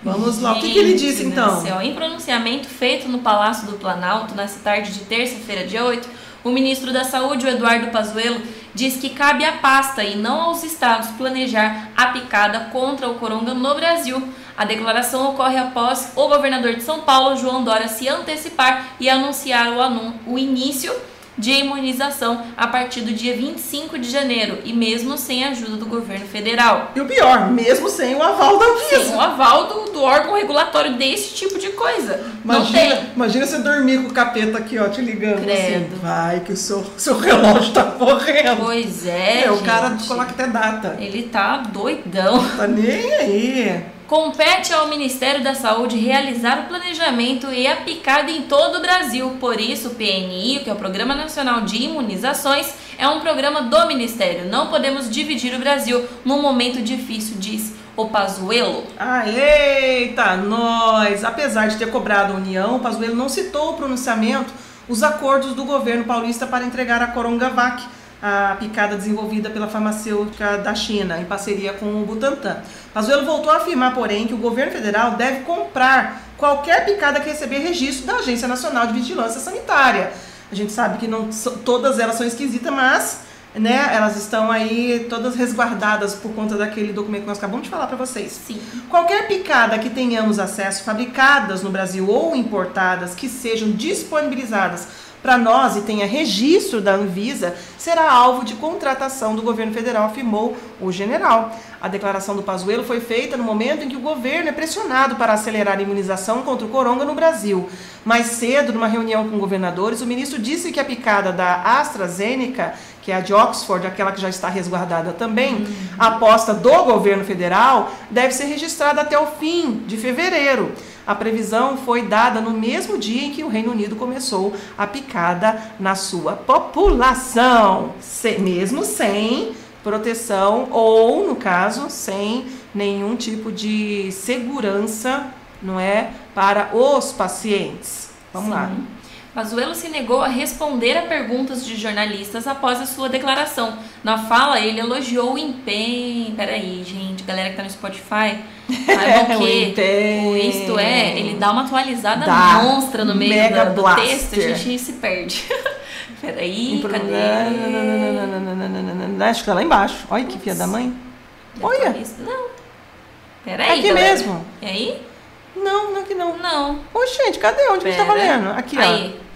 Vamos lá, o que, que ele disse Gente então? céu, Em pronunciamento feito no Palácio do Planalto nessa tarde de terça-feira, dia 8, o ministro da Saúde, o Eduardo Pazuello, diz que cabe à pasta e não aos estados planejar a picada contra o coronga no Brasil. A declaração ocorre após o governador de São Paulo, João Dória, se antecipar e anunciar o, anun- o início de imunização a partir do dia 25 de janeiro, e mesmo sem a ajuda do governo federal. E o pior, mesmo sem o aval da Anvisa. Sim, o aval do, do órgão regulatório desse tipo de coisa. não Imagina, tem. imagina você dormir com o capeta aqui, ó, te ligando Credo. assim. Vai, que o seu, seu relógio tá correndo. Pois é, É, o cara gente. coloca até data. Ele tá doidão. Tá nem aí. Compete ao Ministério da Saúde realizar o planejamento e a picada em todo o Brasil. Por isso, o PNI, que é o Programa Nacional de Imunizações, é um programa do Ministério. Não podemos dividir o Brasil num momento difícil, diz o Pazuello. Ah, eita, nós! Apesar de ter cobrado a União, o Pazuello não citou o pronunciamento os acordos do governo paulista para entregar a Coronavac, a picada desenvolvida pela farmacêutica da China, em parceria com o Butantan. Pazuello voltou a afirmar, porém, que o governo federal deve comprar qualquer picada que receber registro da Agência Nacional de Vigilância Sanitária. A gente sabe que não todas elas são esquisitas, mas né, elas estão aí todas resguardadas por conta daquele documento que nós acabamos de falar para vocês. Sim. Qualquer picada que tenhamos acesso, fabricadas no Brasil ou importadas, que sejam disponibilizadas para nós e tenha registro da Anvisa, será alvo de contratação do governo federal, afirmou o general. A declaração do Pazuello foi feita no momento em que o governo é pressionado para acelerar a imunização contra o coronga no Brasil. Mais cedo, numa reunião com governadores, o ministro disse que a picada da AstraZeneca, que é a de Oxford, aquela que já está resguardada também, a aposta do governo federal deve ser registrada até o fim de fevereiro. A previsão foi dada no mesmo dia em que o Reino Unido começou a picada na sua população, se- mesmo sem proteção ou, no caso, sem nenhum tipo de segurança, não é, para os pacientes. Vamos lá. Pazuello se negou a responder a perguntas de jornalistas após a sua declaração. Na fala, ele elogiou o empenho. Peraí, gente, galera que tá no Spotify, O que o, Isto É, ele dá uma atualizada dá monstra no meio do texto, a gente se perde. Peraí, cadê? Acho que tá lá embaixo. Olha que filha da mãe. Olha. Não. É Peraí. Aqui galera. mesmo. E aí? Não, não é aqui não. Não. Ô, gente, cadê? Onde Pera. que a gente tá valendo? Aqui, aí. ó.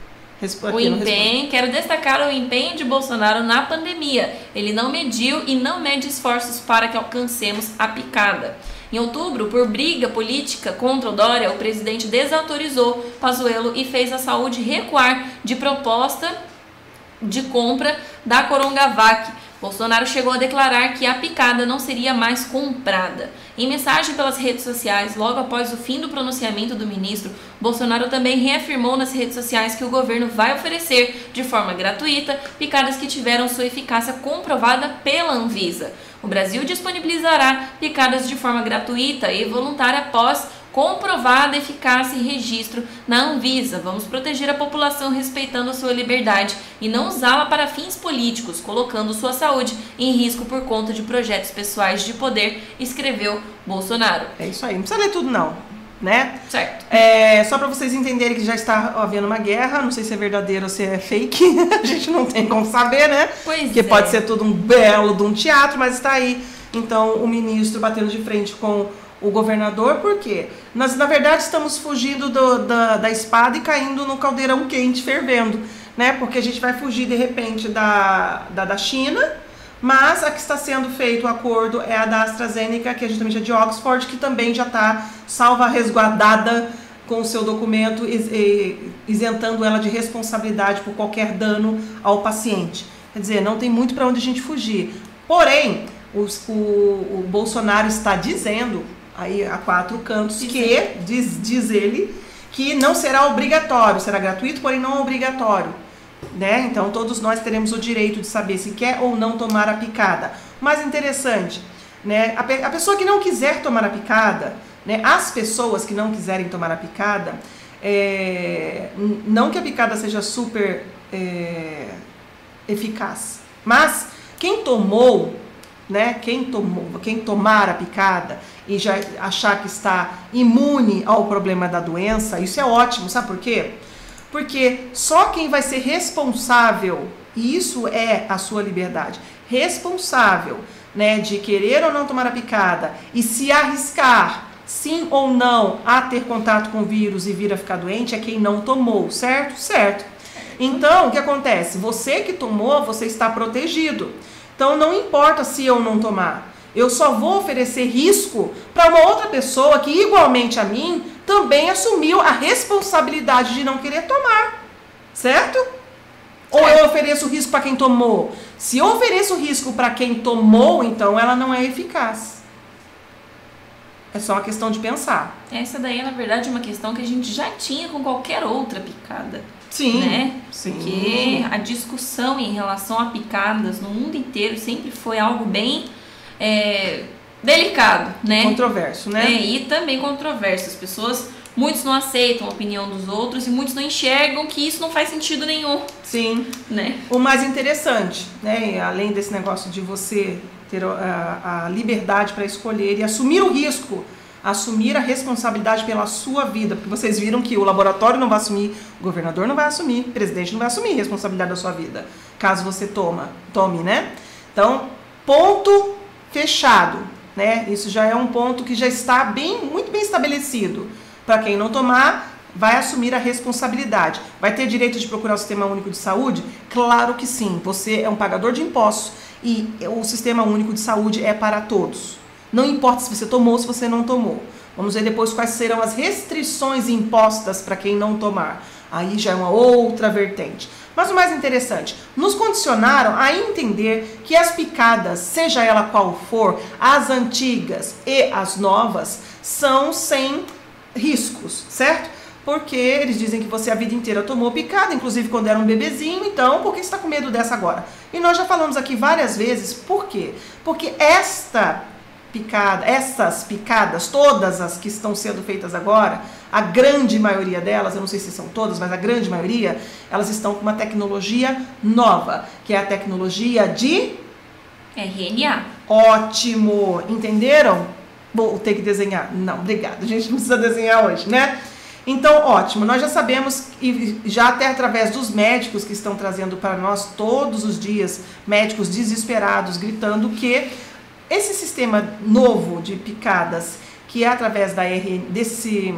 O empenho, quero destacar o empenho de Bolsonaro na pandemia. Ele não mediu e não mede esforços para que alcancemos a picada. Em outubro, por briga política contra o Dória, o presidente desautorizou Pazuello e fez a saúde recuar de proposta de compra da Coronavac. Bolsonaro chegou a declarar que a picada não seria mais comprada. Em mensagem pelas redes sociais, logo após o fim do pronunciamento do ministro, Bolsonaro também reafirmou nas redes sociais que o governo vai oferecer, de forma gratuita, picadas que tiveram sua eficácia comprovada pela Anvisa. O Brasil disponibilizará picadas de forma gratuita e voluntária após comprovada eficácia e registro na Anvisa. Vamos proteger a população respeitando a sua liberdade e não usá-la para fins políticos, colocando sua saúde em risco por conta de projetos pessoais de poder, escreveu Bolsonaro. É isso aí. Não precisa ler tudo, não. Né? Certo. É, só para vocês entenderem que já está havendo uma guerra, não sei se é verdadeiro ou se é fake, a gente não tem como saber, né? Pois Porque é. pode ser tudo um belo de um teatro, mas está aí. Então, o ministro batendo de frente com o governador, por quê? Nós, na verdade, estamos fugindo do- da, da espada e caindo no caldeirão quente, fervendo, né? Porque a gente vai fugir, de repente, da, da, da China, mas a que está sendo feito o acordo é a da AstraZeneca, que é justamente a de Oxford, que também já está salva resguardada com o seu documento isentando ela de responsabilidade por qualquer dano ao paciente. Quer dizer, não tem muito para onde a gente fugir. Porém, os, o, o, Bolsonaro está dizendo aí a quatro cantos que diz, diz ele que não será obrigatório, será gratuito, porém não obrigatório. Né? Então todos nós teremos o direito de saber se quer ou não tomar a picada. Mais interessante, né? A, pe a pessoa que não quiser tomar a picada, né? As pessoas que não quiserem tomar a picada, é, não que a picada seja super é, eficaz, mas quem tomou, né? Quem tomou, quem tomar a picada e já achar que está imune ao problema da doença, isso é ótimo, sabe por quê? Porque só quem vai ser responsável, e isso é a sua liberdade, responsável, né, de querer ou não tomar a picada e se arriscar sim ou não a ter contato com o vírus e vir a ficar doente é quem não tomou, certo? Certo. Então, o que acontece? Você que tomou, você está protegido. Então, não importa se eu não tomar. Eu só vou oferecer risco para uma outra pessoa que, igualmente a mim, também assumiu a responsabilidade de não querer tomar. Certo? Ou eu ofereço risco para quem tomou? Se eu ofereço risco para quem tomou, então ela não é eficaz. É só uma questão de pensar. Essa daí, na verdade, é uma questão que a gente já tinha com qualquer outra picada. Sim. Né? Sim. Porque a discussão em relação a picadas no mundo inteiro sempre foi algo bem é, delicado, né? Controverso, né? É, e também controverso. As pessoas, muitos não aceitam a opinião dos outros e muitos não enxergam que isso não faz sentido nenhum. Sim. Né? O mais interessante, né? Além desse negócio de você ter a, a liberdade para escolher e assumir o risco assumir a responsabilidade pela sua vida, porque vocês viram que o laboratório não vai assumir, o governador não vai assumir, o presidente não vai assumir a responsabilidade da sua vida, caso você toma, tome, né? Então, ponto fechado, né? Isso já é um ponto que já está bem, muito bem estabelecido. Para quem não tomar, vai assumir a responsabilidade. Vai ter direito de procurar o Sistema Único de Saúde? Claro que sim. Você é um pagador de impostos e o Sistema Único de Saúde é para todos. Não importa se você tomou ou se você não tomou. Vamos ver depois quais serão as restrições impostas para quem não tomar. Aí já é uma outra vertente. Mas o mais interessante, nos condicionaram a entender que as picadas, seja ela qual for, as antigas e as novas, são sem riscos, certo? Porque eles dizem que você a vida inteira tomou picada, inclusive quando era um bebezinho, então por que você está com medo dessa agora? E nós já falamos aqui várias vezes, por quê? Porque esta picada, essas picadas, todas as que estão sendo feitas agora, a grande maioria delas, eu não sei se são todas, mas a grande maioria, elas estão com uma tecnologia nova, que é a tecnologia de RNA. Ótimo, entenderam? Vou ter que desenhar. Não, obrigada. A gente não precisa desenhar hoje, né? Então, ótimo. Nós já sabemos e já até através dos médicos que estão trazendo para nós todos os dias, médicos desesperados gritando que esse sistema novo de picadas, que é através da RN, desse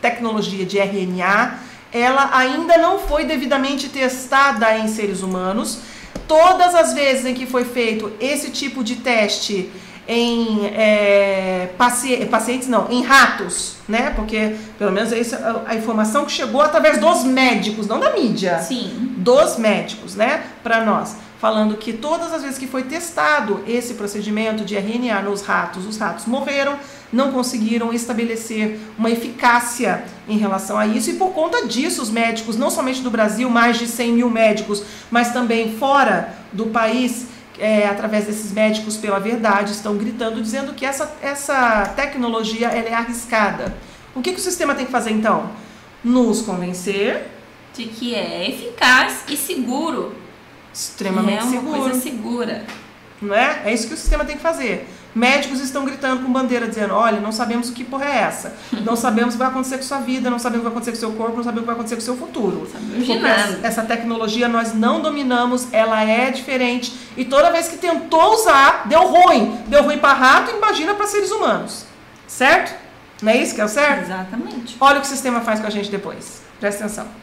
tecnologia de RNA, ela ainda não foi devidamente testada em seres humanos. Todas as vezes em que foi feito esse tipo de teste em é, paci pacientes, não, em ratos, né? Porque pelo menos essa é a informação que chegou através dos médicos, não da mídia. Sim. Dos médicos, né? Para nós falando que todas as vezes que foi testado esse procedimento de RNA nos ratos, os ratos morreram, não conseguiram estabelecer uma eficácia em relação a isso, e por conta disso, os médicos, não somente do Brasil, mais de 100 mil médicos, mas também fora do país, é, através desses médicos pela verdade, estão gritando, dizendo que essa, essa tecnologia ela é arriscada. O que, que o sistema tem que fazer então? Nos convencer de que é eficaz e seguro extremamente é uma seguro. coisa segura. Não é? É isso que o sistema tem que fazer. Médicos estão gritando com bandeira, dizendo: olha, não sabemos que porra é essa. Não sabemos o que vai acontecer com sua vida, não sabemos o que vai acontecer com seu corpo, não sabemos o que vai acontecer com seu futuro. Essa, essa tecnologia nós não dominamos, ela é diferente. E toda vez que tentou usar, deu ruim. Deu ruim para rato, imagina para seres humanos. Certo? Não é isso que é o certo? Exatamente. Olha o que o sistema faz com a gente depois. Presta atenção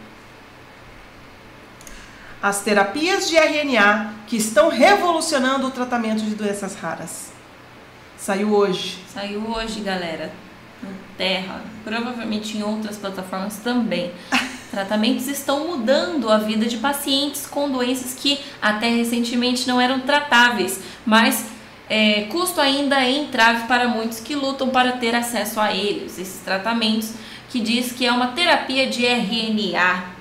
as terapias de RNA que estão revolucionando o tratamento de doenças raras. Saiu hoje. Saiu hoje, galera. no Terra, provavelmente em outras plataformas também. Tratamentos estão mudando a vida de pacientes com doenças que até recentemente não eram tratáveis, mas é, custo ainda é entrave para muitos que lutam para ter acesso a eles. Esses tratamentos que diz que é uma terapia de RNA,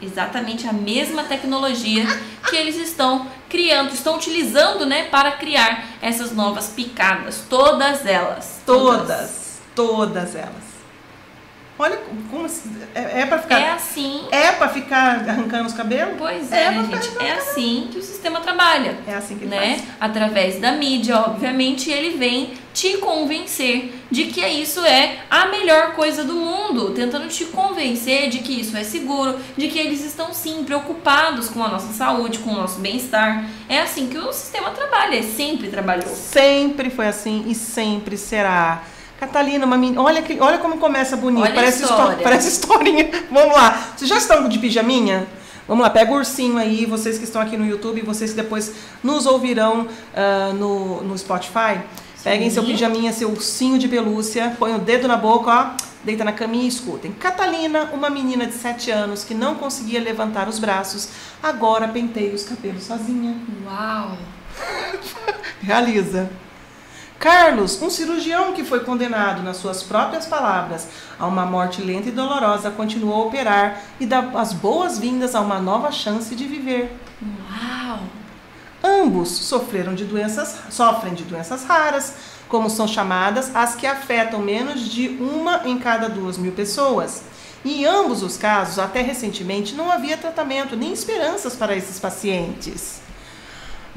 exatamente a mesma tecnologia que eles estão criando, estão utilizando, né, para criar essas novas picadas, todas elas. Todas, todas elas. Olha como é, é para ficar É assim. É para ficar arrancando os cabelos? Pois é, É né, gente. É assim que o sistema trabalha. É assim que ele né? faz. Através da mídia, obviamente, ele vem te convencer de que isso é a melhor coisa do mundo, tentando te convencer de que isso é seguro, de que eles estão sim preocupados com a nossa saúde, com o nosso bem-estar. É assim que o sistema trabalha, sempre trabalhou. Sempre foi assim e sempre será. Catalina, uma menina. Olha, que, olha como começa bonito. Olha parece, histó- história. parece historinha. Vamos lá. Vocês já estão de pijaminha? Vamos lá, pega o ursinho aí, vocês que estão aqui no YouTube, vocês que depois nos ouvirão ah, no, no Spotify. Peguem seu Sim. pijaminha, seu ursinho de pelúcia, põe o dedo na boca, ó, deita na caminha e escutem. Catalina, uma menina de 7 anos que não conseguia levantar os braços, agora penteia os cabelos sozinha. Uau! Realiza. Carlos, um cirurgião que foi condenado, nas suas próprias palavras, a uma morte lenta e dolorosa, continuou a operar e dá as boas-vindas a uma nova chance de viver. Uau! Ambos sofreram de doenças, sofrem de doenças raras, como são chamadas as que afetam menos de uma em cada duas mil pessoas. E em ambos os casos, até recentemente, não havia tratamento nem esperanças para esses pacientes.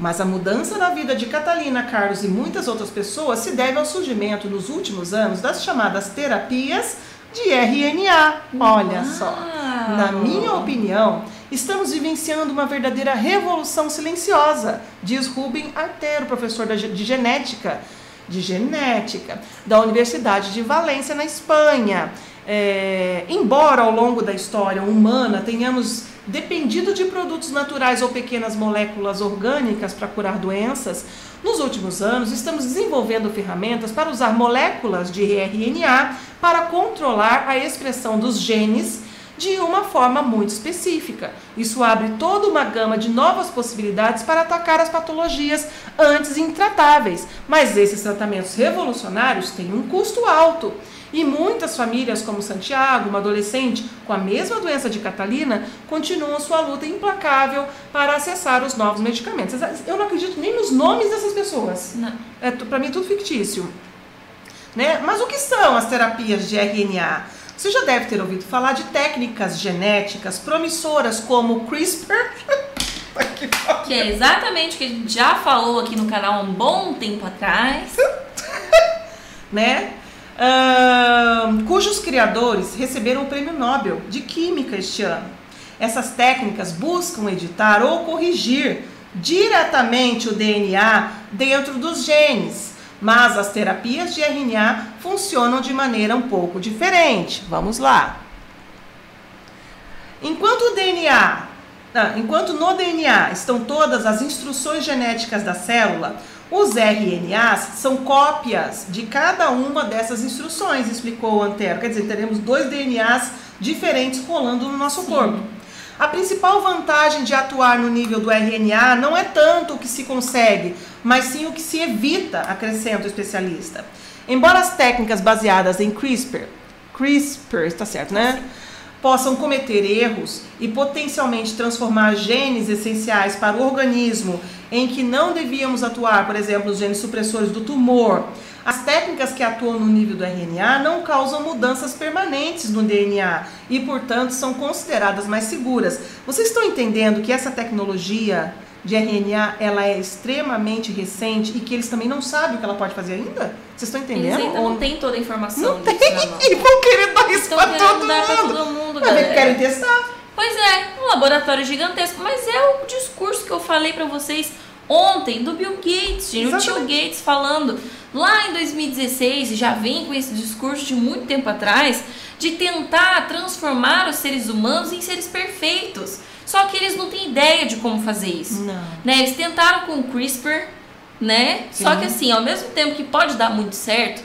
Mas a mudança na vida de Catalina, Carlos e muitas outras pessoas se deve ao surgimento nos últimos anos das chamadas terapias de RNA. Olha só. Uau! Na minha opinião, estamos vivenciando uma verdadeira revolução silenciosa, diz Ruben Artero, professor de genética, de genética da Universidade de Valência, na Espanha. É, embora ao longo da história humana tenhamos dependido de produtos naturais ou pequenas moléculas orgânicas para curar doenças, nos últimos anos estamos desenvolvendo ferramentas para usar moléculas de RNA para controlar a expressão dos genes de uma forma muito específica. Isso abre toda uma gama de novas possibilidades para atacar as patologias antes intratáveis, mas esses tratamentos revolucionários têm um custo alto. E muitas famílias, como Santiago, uma adolescente com a mesma doença de Catalina, continuam sua luta implacável para acessar os novos medicamentos. Eu não acredito nem nos nomes dessas pessoas. Não. É, para mim, tudo fictício. Né? Mas o que são as terapias de RNA? Você já deve ter ouvido falar de técnicas genéticas promissoras como CRISPR. Que é exatamente o que a gente já falou aqui no canal há um bom tempo atrás. né? Cujos criadores receberam o Prêmio Nobel de Química este ano. Essas técnicas buscam editar ou corrigir diretamente o DNA dentro dos genes, mas as terapias de RNA funcionam de maneira um pouco diferente. Vamos lá. Enquanto o DNA, ah, enquanto no DNA estão todas as instruções genéticas da célula, os RNAs são cópias de cada uma dessas instruções, explicou o Antero. Quer dizer, teremos dois DNAs diferentes rolando no nosso Sim. corpo. A principal vantagem de atuar no nível do RNA não é tanto o que se consegue, mas sim o que se evita, acrescenta o especialista. Embora as técnicas baseadas em CRISPR, CRISPR, está certo, né? Possam cometer erros e potencialmente transformar genes essenciais para o organismo em que não devíamos atuar, por exemplo, os genes supressores do tumor. As técnicas que atuam no nível do RNA não causam mudanças permanentes no DNA e, portanto, são consideradas mais seguras. Vocês estão entendendo que essa tecnologia de RNA ela é extremamente recente e que eles também não sabem o que ela pode fazer ainda? Vocês estão Eles entendendo? ainda Ou- não têm toda a informação Não tem mão. e vão querer dar isso pra querendo todo dar pra mundo. todo mundo, Mas galera. querem testar. Pois é, um laboratório gigantesco. Mas é o discurso que eu falei pra vocês ontem do Bill Gates, gente. O tio. Gates falando lá em 2016, e já vem com esse discurso de muito tempo atrás, de tentar transformar os seres humanos em seres perfeitos. Só que eles não têm ideia de como fazer isso. Não. Né? Eles tentaram com o CRISPR, né? Só Sim. que assim, ao mesmo tempo que pode dar muito certo,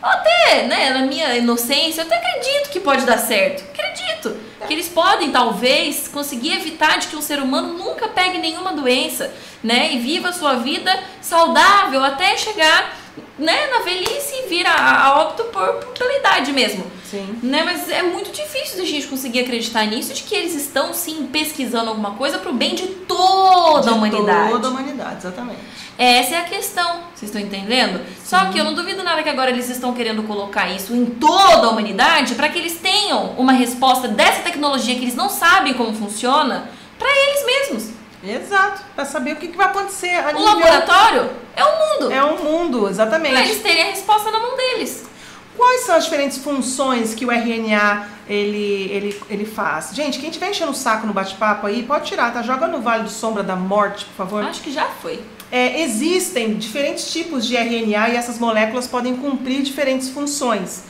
até, né, na minha inocência, eu até acredito que pode dar certo. Acredito. Que eles podem, talvez, conseguir evitar de que um ser humano nunca pegue nenhuma doença, né? E viva a sua vida saudável até chegar né, na velhice e vir a, a óbito por, por, pela idade mesmo. Sim. Né? Mas é muito difícil da gente conseguir acreditar nisso, de que eles estão sim pesquisando alguma coisa para o bem de toda de a humanidade. Toda a humanidade, exatamente. Essa é a questão, vocês estão entendendo? Sim. Só que eu não duvido nada que agora eles estão querendo colocar isso em toda a humanidade para que eles tenham uma resposta dessa tecnologia que eles não sabem como funciona para eles mesmos. Exato, para saber o que, que vai acontecer. O nível... laboratório é o mundo. É o mundo, exatamente. Para eles terem a resposta na mão deles. Quais são as diferentes funções que o RNA ele, ele, ele faz? Gente, quem estiver enchendo o saco no bate-papo aí, pode tirar, tá? Joga no Vale do Sombra da Morte, por favor. Acho que já foi. É, existem diferentes tipos de RNA e essas moléculas podem cumprir diferentes funções.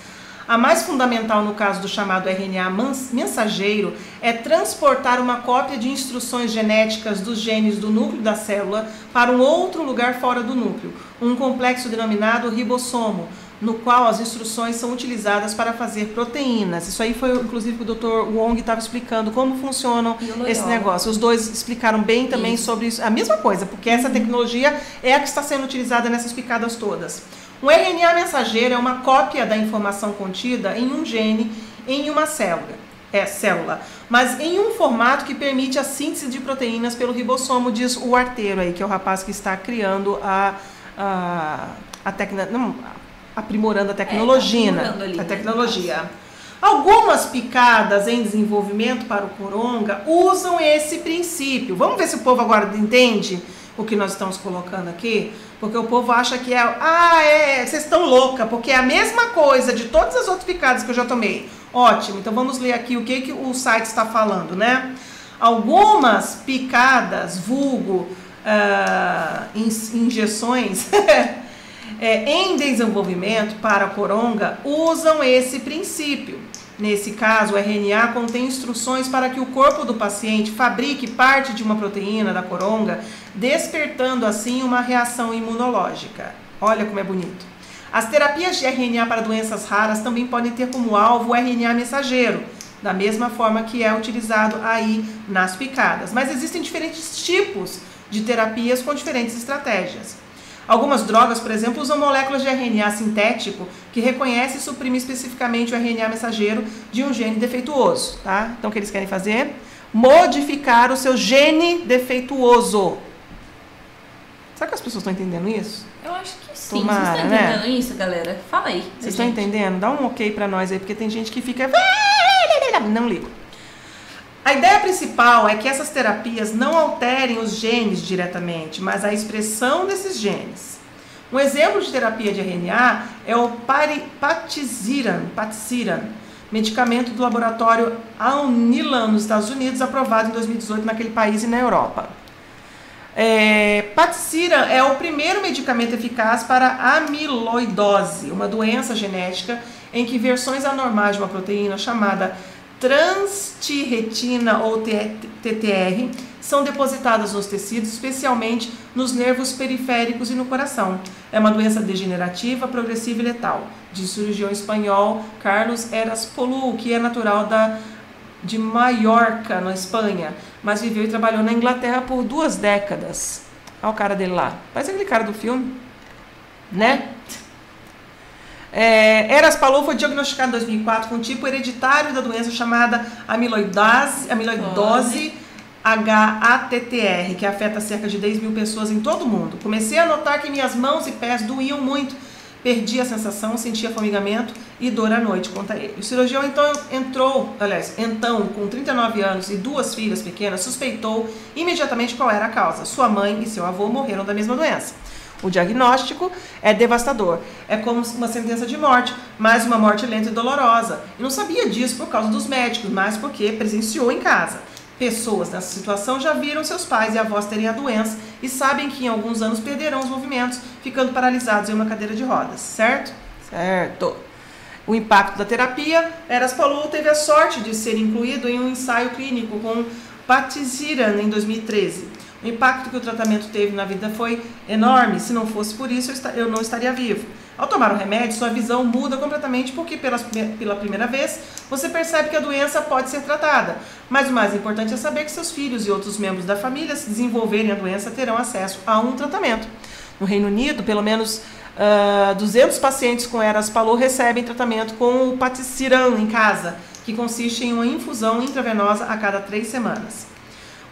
A mais fundamental no caso do chamado RNA mensageiro é transportar uma cópia de instruções genéticas dos genes do núcleo da célula para um outro lugar fora do núcleo, um complexo denominado ribossomo, no qual as instruções são utilizadas para fazer proteínas. Isso aí foi inclusive o Dr. Wong estava explicando como funcionam esse negócio. Os dois explicaram bem também isso. sobre isso. A mesma coisa, porque essa uhum. tecnologia é a que está sendo utilizada nessas picadas todas. Um RNA mensageiro é uma cópia da informação contida em um gene em uma célula. É célula, mas em um formato que permite a síntese de proteínas pelo ribossomo, diz o arteiro aí, que é o rapaz que está criando a, a, a tecno, não, aprimorando a tecnologia. É, tá ali, a né, tecnologia. Né? Algumas picadas em desenvolvimento para o coronga usam esse princípio. Vamos ver se o povo agora entende o que nós estamos colocando aqui? Porque o povo acha que é, ah, é, vocês estão louca, porque é a mesma coisa de todas as outras picadas que eu já tomei. Ótimo, então vamos ler aqui o que, que o site está falando, né? Algumas picadas, vulgo, uh, injeções é, em desenvolvimento para a coronga usam esse princípio. Nesse caso, o RNA contém instruções para que o corpo do paciente fabrique parte de uma proteína da coronga, despertando assim uma reação imunológica. Olha como é bonito. As terapias de RNA para doenças raras também podem ter como alvo o RNA mensageiro, da mesma forma que é utilizado aí nas picadas. Mas existem diferentes tipos de terapias com diferentes estratégias. Algumas drogas, por exemplo, usam moléculas de RNA sintético que reconhece e suprime especificamente o RNA mensageiro de um gene defeituoso, tá? Então, o que eles querem fazer? Modificar o seu gene defeituoso. Será que as pessoas estão entendendo isso? Eu acho que sim. Tomara, Vocês estão né? entendendo né? isso, galera? Fala aí. Vocês estão entendendo? Dá um ok para nós aí, porque tem gente que fica... Não ligo. A ideia principal é que essas terapias não alterem os genes diretamente, mas a expressão desses genes. Um exemplo de terapia de RNA é o Patisiran, Patisiran medicamento do laboratório Alnilam nos Estados Unidos, aprovado em 2018 naquele país e na Europa. É, Patisiran é o primeiro medicamento eficaz para amiloidose, uma doença genética em que versões anormais de uma proteína chamada transtirretina ou TTR são depositadas nos tecidos, especialmente nos nervos periféricos e no coração. É uma doença degenerativa, progressiva e letal. O cirurgião espanhol Carlos Eraspolu, que é natural da, de Maiorca, na Espanha, mas viveu e trabalhou na Inglaterra por duas décadas. Olha o cara dele lá. Parece aquele cara do filme, né? É, Eras Palou foi diagnosticado em 2004 com um tipo hereditário da doença chamada amiloidose, amiloidose HATTR, que afeta cerca de 10 mil pessoas em todo o mundo. Comecei a notar que minhas mãos e pés doíam muito, perdi a sensação, sentia formigamento e dor à noite, conta ele. O cirurgião então entrou, aliás, então, com 39 anos e duas filhas pequenas, suspeitou imediatamente qual era a causa. Sua mãe e seu avô morreram da mesma doença. O diagnóstico é devastador. É como uma sentença de morte, mas uma morte lenta e dolorosa. E não sabia disso por causa dos médicos, mas porque presenciou em casa. Pessoas nessa situação já viram seus pais e avós terem a doença e sabem que em alguns anos perderão os movimentos, ficando paralisados em uma cadeira de rodas, certo? Certo. O impacto da terapia, Eras Palu teve a sorte de ser incluído em um ensaio clínico com Patisiran em 2013. O impacto que o tratamento teve na vida foi enorme. Se não fosse por isso, eu não estaria vivo. Ao tomar o remédio, sua visão muda completamente porque pela, primeira vez você percebe que a doença pode ser tratada. Mas o mais importante é saber que seus filhos e outros membros da família, se desenvolverem a doença, terão acesso a um tratamento. No Reino Unido, pelo menos uh, ah, 200 pacientes com Eras Palou recebem tratamento com o patisiran em casa, que consiste em uma infusão intravenosa a cada três semanas.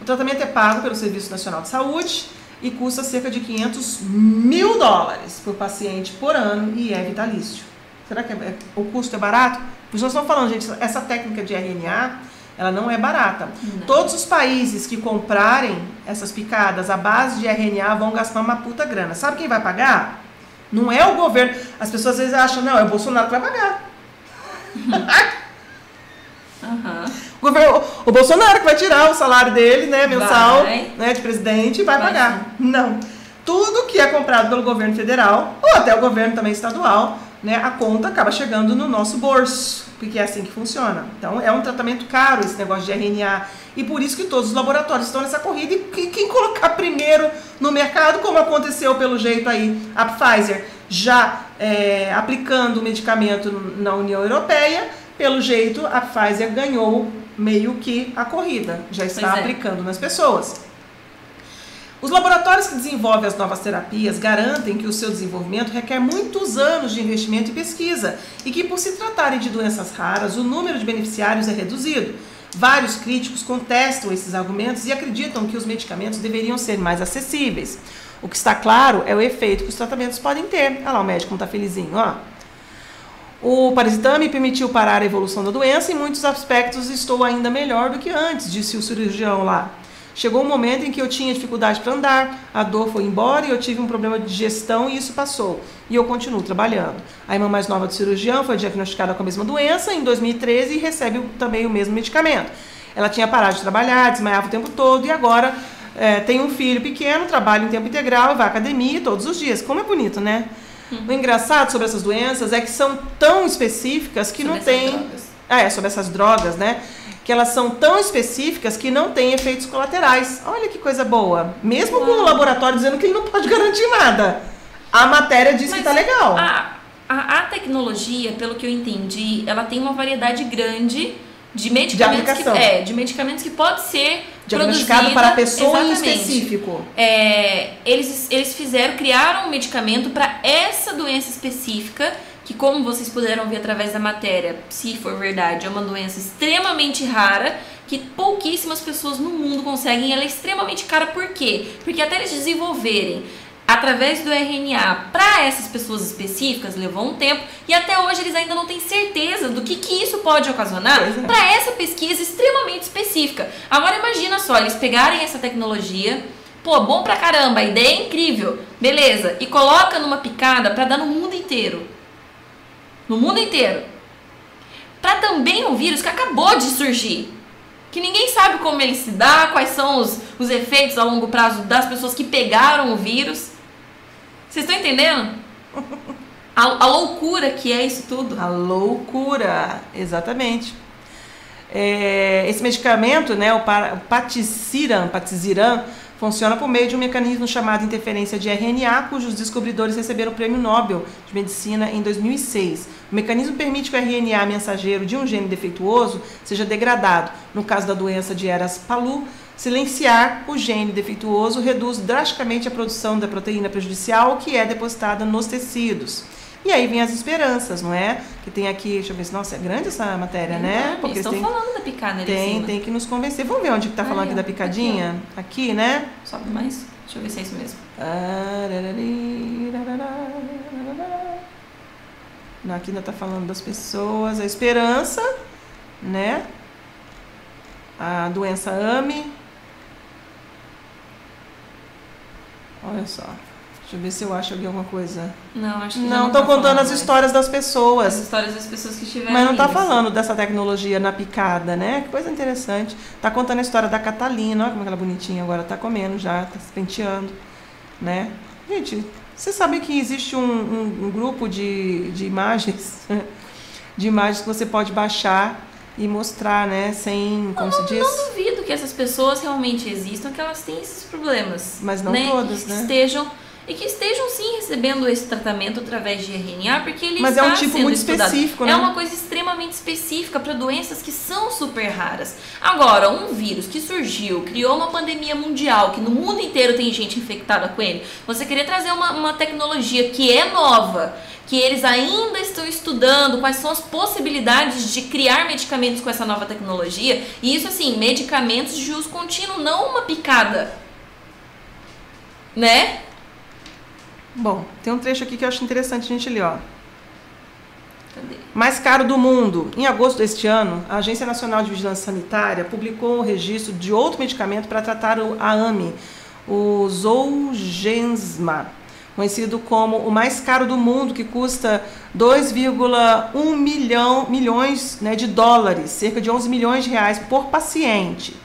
O tratamento é pago pelo Serviço Nacional de Saúde e custa cerca de 500 mil dólares por paciente por ano e é vitalício. Será que é, é, o custo é barato? Pois nós estamos falando, gente, essa técnica de RNA, ela não é barata. Não. Todos os países que comprarem essas picadas à base de RNA vão gastar uma puta grana. Sabe quem vai pagar? Não é o governo. As pessoas às vezes acham, não, é o Bolsonaro que vai pagar. Uhum. O, governo, o Bolsonaro que vai tirar o salário dele, né, mensal, né, de presidente, vai, vai pagar. Não. Tudo que é comprado pelo governo federal, ou até o governo também estadual, né, a conta acaba chegando no nosso bolso, porque é assim que funciona. Então, é um tratamento caro esse negócio de RNA. E por isso que todos os laboratórios estão nessa corrida. E quem colocar primeiro no mercado, como aconteceu pelo jeito aí, a Pfizer já é, aplicando o medicamento na União Europeia, pelo jeito a Pfizer ganhou meio que a corrida, já está é. aplicando nas pessoas. Os laboratórios que desenvolvem as novas terapias garantem que o seu desenvolvimento requer muitos anos de investimento e pesquisa e que, por se tratarem de doenças raras, o número de beneficiários é reduzido. Vários críticos contestam esses argumentos e acreditam que os medicamentos deveriam ser mais acessíveis. O que está claro é o efeito que os tratamentos podem ter. Olha lá o médico como está felizinho, ó. O parasitame permitiu parar a evolução da doença e em muitos aspectos estou ainda melhor do que antes, disse o cirurgião lá. Chegou um momento em que eu tinha dificuldade para andar, a dor foi embora e eu tive um problema de digestão e isso passou. E eu continuo trabalhando. A irmã mais nova do cirurgião foi diagnosticada com a mesma doença em 2013 e recebe também o mesmo medicamento. Ela tinha parado de trabalhar, desmaiava o tempo todo e agora é, tem um filho pequeno, trabalha em tempo integral, vai à academia todos os dias. Como é bonito, né? Uhum. O engraçado sobre essas doenças é que são tão específicas que sobre não tem. Ah, é, sobre essas drogas, né? Que elas são tão específicas que não têm efeitos colaterais. Olha que coisa boa. Mesmo com o laboratório dizendo que ele não pode garantir nada. A matéria diz Mas que tá legal. A, a, a tecnologia, pelo que eu entendi, ela tem uma variedade grande de medicamentos, de que, é, de medicamentos que pode ser diagnosticado para a pessoa em específico. É, eles, eles fizeram, criaram um medicamento para essa doença específica, que como vocês puderam ver através da matéria, se for verdade, é uma doença extremamente rara, que pouquíssimas pessoas no mundo conseguem. Ela é extremamente cara, por quê? Porque até eles desenvolverem através do RNA para essas pessoas específicas levou um tempo e até hoje eles ainda não têm certeza do que, que isso pode ocasionar é. para essa pesquisa extremamente específica. Agora imagina só, eles pegarem essa tecnologia, pô, bom pra caramba, a ideia é incrível, beleza, e coloca numa picada para dar no mundo inteiro. No mundo inteiro. Para também um vírus que acabou de surgir. Que ninguém sabe como ele se dá, quais são os, os efeitos a longo prazo das pessoas que pegaram o vírus. Vocês estão entendendo? A, a, loucura que é isso tudo. A loucura, exatamente. É, esse medicamento, né, o, o patisiran, patisiran, funciona por meio de um mecanismo chamado interferência de RNA, cujos descobridores receberam o Prêmio Nobel de Medicina em 2006. O mecanismo permite que o RNA mensageiro de um gene defeituoso seja degradado. No caso da doença de Eras-Palou, Silenciar o gene defeituoso reduz drasticamente a produção da proteína prejudicial que é depositada nos tecidos. E aí vem as esperanças, não é? Que tem aqui, deixa eu ver se, nossa, é grande essa matéria, é né? Porque estão tem, falando da picada Tem, tem que nos convencer. Vamos ver onde que tá falando aqui da picadinha? Aqui, aqui né? Sobe mais. Deixa eu ver se é isso mesmo. Aqui ainda tá falando das pessoas, a esperança, né? A doença AME, Olha só. Deixa eu ver se eu acho aqui alguma coisa. Não, acho que não. Não, tô tá contando as histórias das pessoas. As histórias das pessoas que tiveram. Mas não tá falando dessa tecnologia na picada, né? Que coisa interessante. Tá contando a história da Catalina, olha como ela é bonitinha agora, tá comendo já, tá se penteando, né? Gente, você sabe que existe um, um, um grupo de, de imagens, de imagens que você pode baixar e mostrar, né, sem, como eu se não, diz? não duvido que essas pessoas realmente existam, que elas têm esses problemas. Mas não né? todas, né? Estejam, e que estejam sim recebendo esse tratamento através de RNA, porque ele Mas é está um tipo sendo muito estudado. específico, né? É uma coisa extremamente específica para doenças que são super raras. Agora, um vírus que surgiu, criou uma pandemia mundial, que no mundo inteiro tem gente infectada com ele, você querer trazer uma, uma tecnologia que é nova, que eles ainda estão estudando quais são as possibilidades de criar medicamentos com essa nova tecnologia, e isso assim, medicamentos de uso contínuo, não uma picada. Né? Bom, tem um trecho aqui que eu acho interessante a gente ler, ó. Mais caro do mundo. Em agosto deste ano, a Agência Nacional de Vigilância Sanitária publicou o registro de outro medicamento para tratar o- a AME, o Zolgensma, conhecido como o mais caro do mundo, que custa 2,1 milhão, milhões né, de dólares, cerca de 11 milhões de reais por paciente.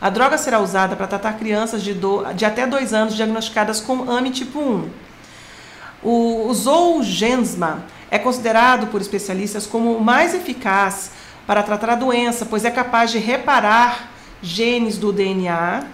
A droga será usada para tratar crianças de, do- de até 2 anos diagnosticadas com AME tipo 1. O Zolgensma é considerado por especialistas como o mais eficaz para tratar a doença, pois é capaz de reparar genes do DNA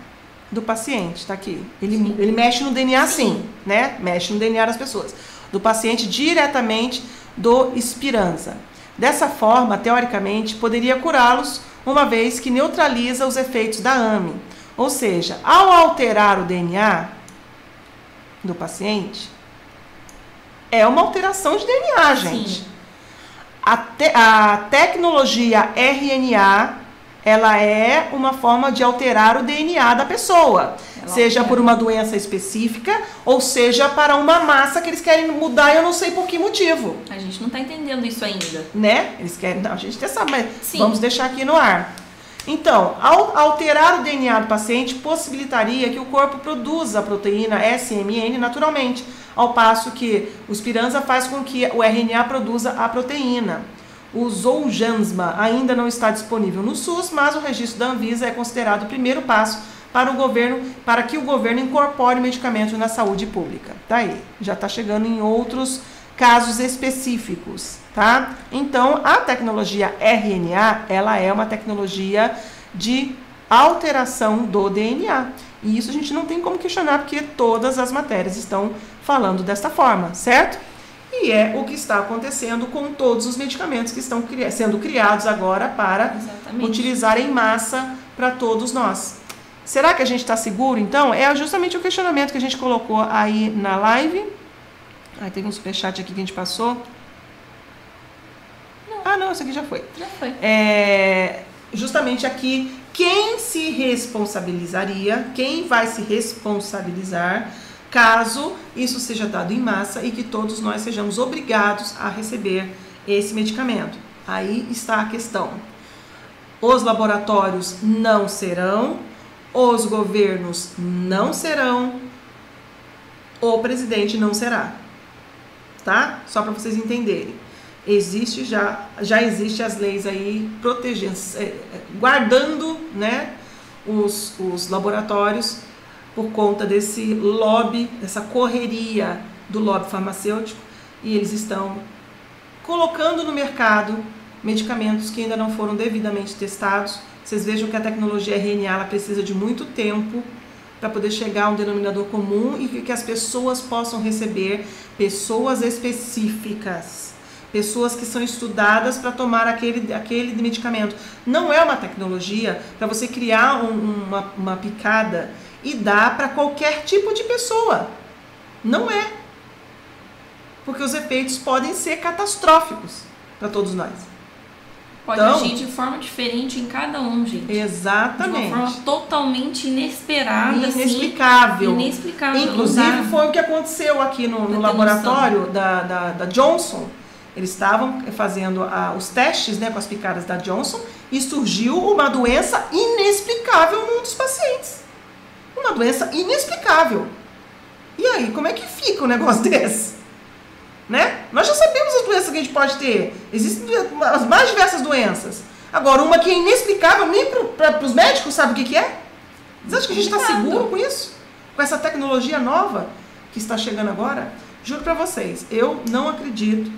do paciente. Está aqui. Ele, ele mexe no DNA sim, né? Mexe no DNA das pessoas. Do paciente diretamente do Spiranza. Dessa forma, teoricamente, poderia curá-los, uma vez que neutraliza os efeitos da AME. Ou seja, ao alterar o DNA do paciente, é uma alteração de DNA, gente. Sim. A, te- a tecnologia RNA, ela é uma forma de alterar o DNA da pessoa. Ela seja altera. por uma doença específica, ou seja para uma massa que eles querem mudar, eu não sei por que motivo. A gente não tá entendendo isso ainda. Né? Eles querem. Não, a gente até sabe, mas Sim. vamos deixar aqui no ar. Então, ao alterar o DNA do paciente, possibilitaria que o corpo produza a proteína SMN naturalmente, ao passo que o Spiranza faz com que o RNA produza a proteína. O Zolgensma ainda não está disponível no SUS, mas o registro da Anvisa é considerado o primeiro passo para o governo, para que o governo incorpore o medicamento na saúde pública. Tá aí, já está chegando em outros casos específicos, tá? Então, a tecnologia RNA, ela é uma tecnologia de alteração do DNA. E isso a gente não tem como questionar, porque todas as matérias estão falando desta forma, certo? E é o que está acontecendo com todos os medicamentos que estão cri- sendo criados agora para Exatamente. utilizar em massa para todos nós. Será que a gente está seguro, então? É justamente o questionamento que a gente colocou aí na live. Ai, teve um superchat aqui que a gente passou. Ah, não, isso aqui já foi. Já foi. É, justamente aqui, quem se responsabilizaria, quem vai se responsabilizar caso isso seja dado em massa e que todos nós sejamos obrigados a receber esse medicamento. Aí está a questão. Os laboratórios não serão, os governos não serão, o presidente não será. Tá? Só para vocês entenderem. Existe já, já existe as leis aí protegendo, é, é, guardando, né, os, os laboratórios por conta desse lobby, dessa correria do lobby farmacêutico e eles estão colocando no mercado medicamentos que ainda não foram devidamente testados. Vocês vejam que a tecnologia RNA ela precisa de muito tempo para poder chegar a um denominador comum e que as pessoas possam receber pessoas específicas, pessoas que são estudadas para tomar aquele, aquele medicamento. Não é uma tecnologia para você criar um- uma, uma picada e dar para qualquer tipo de pessoa. Não é. Porque os efeitos podem ser catastróficos para todos nós. Pode Então- agir de forma diferente em cada um, gente. De uma Exatamente. forma totalmente inesperada, assim, Inexplicável. inexplicável. não Inclusive foi o que aconteceu aqui no, no laboratório da, da, da Johnson. Eles estavam fazendo ah, os testes né, com as picadas da Johnson e surgiu uma doença inexplicável num dos pacientes. Uma doença inexplicável. E aí, como é que fica um negócio desse? Né? Nós já sabemos as doenças que a gente pode ter. Existem as mais diversas doenças. Agora, uma que é inexplicável nem para os médicos, sabe o que, que é? Você acha que a gente está seguro com isso? Com essa tecnologia nova que está chegando agora? Juro para vocês, eu não acredito.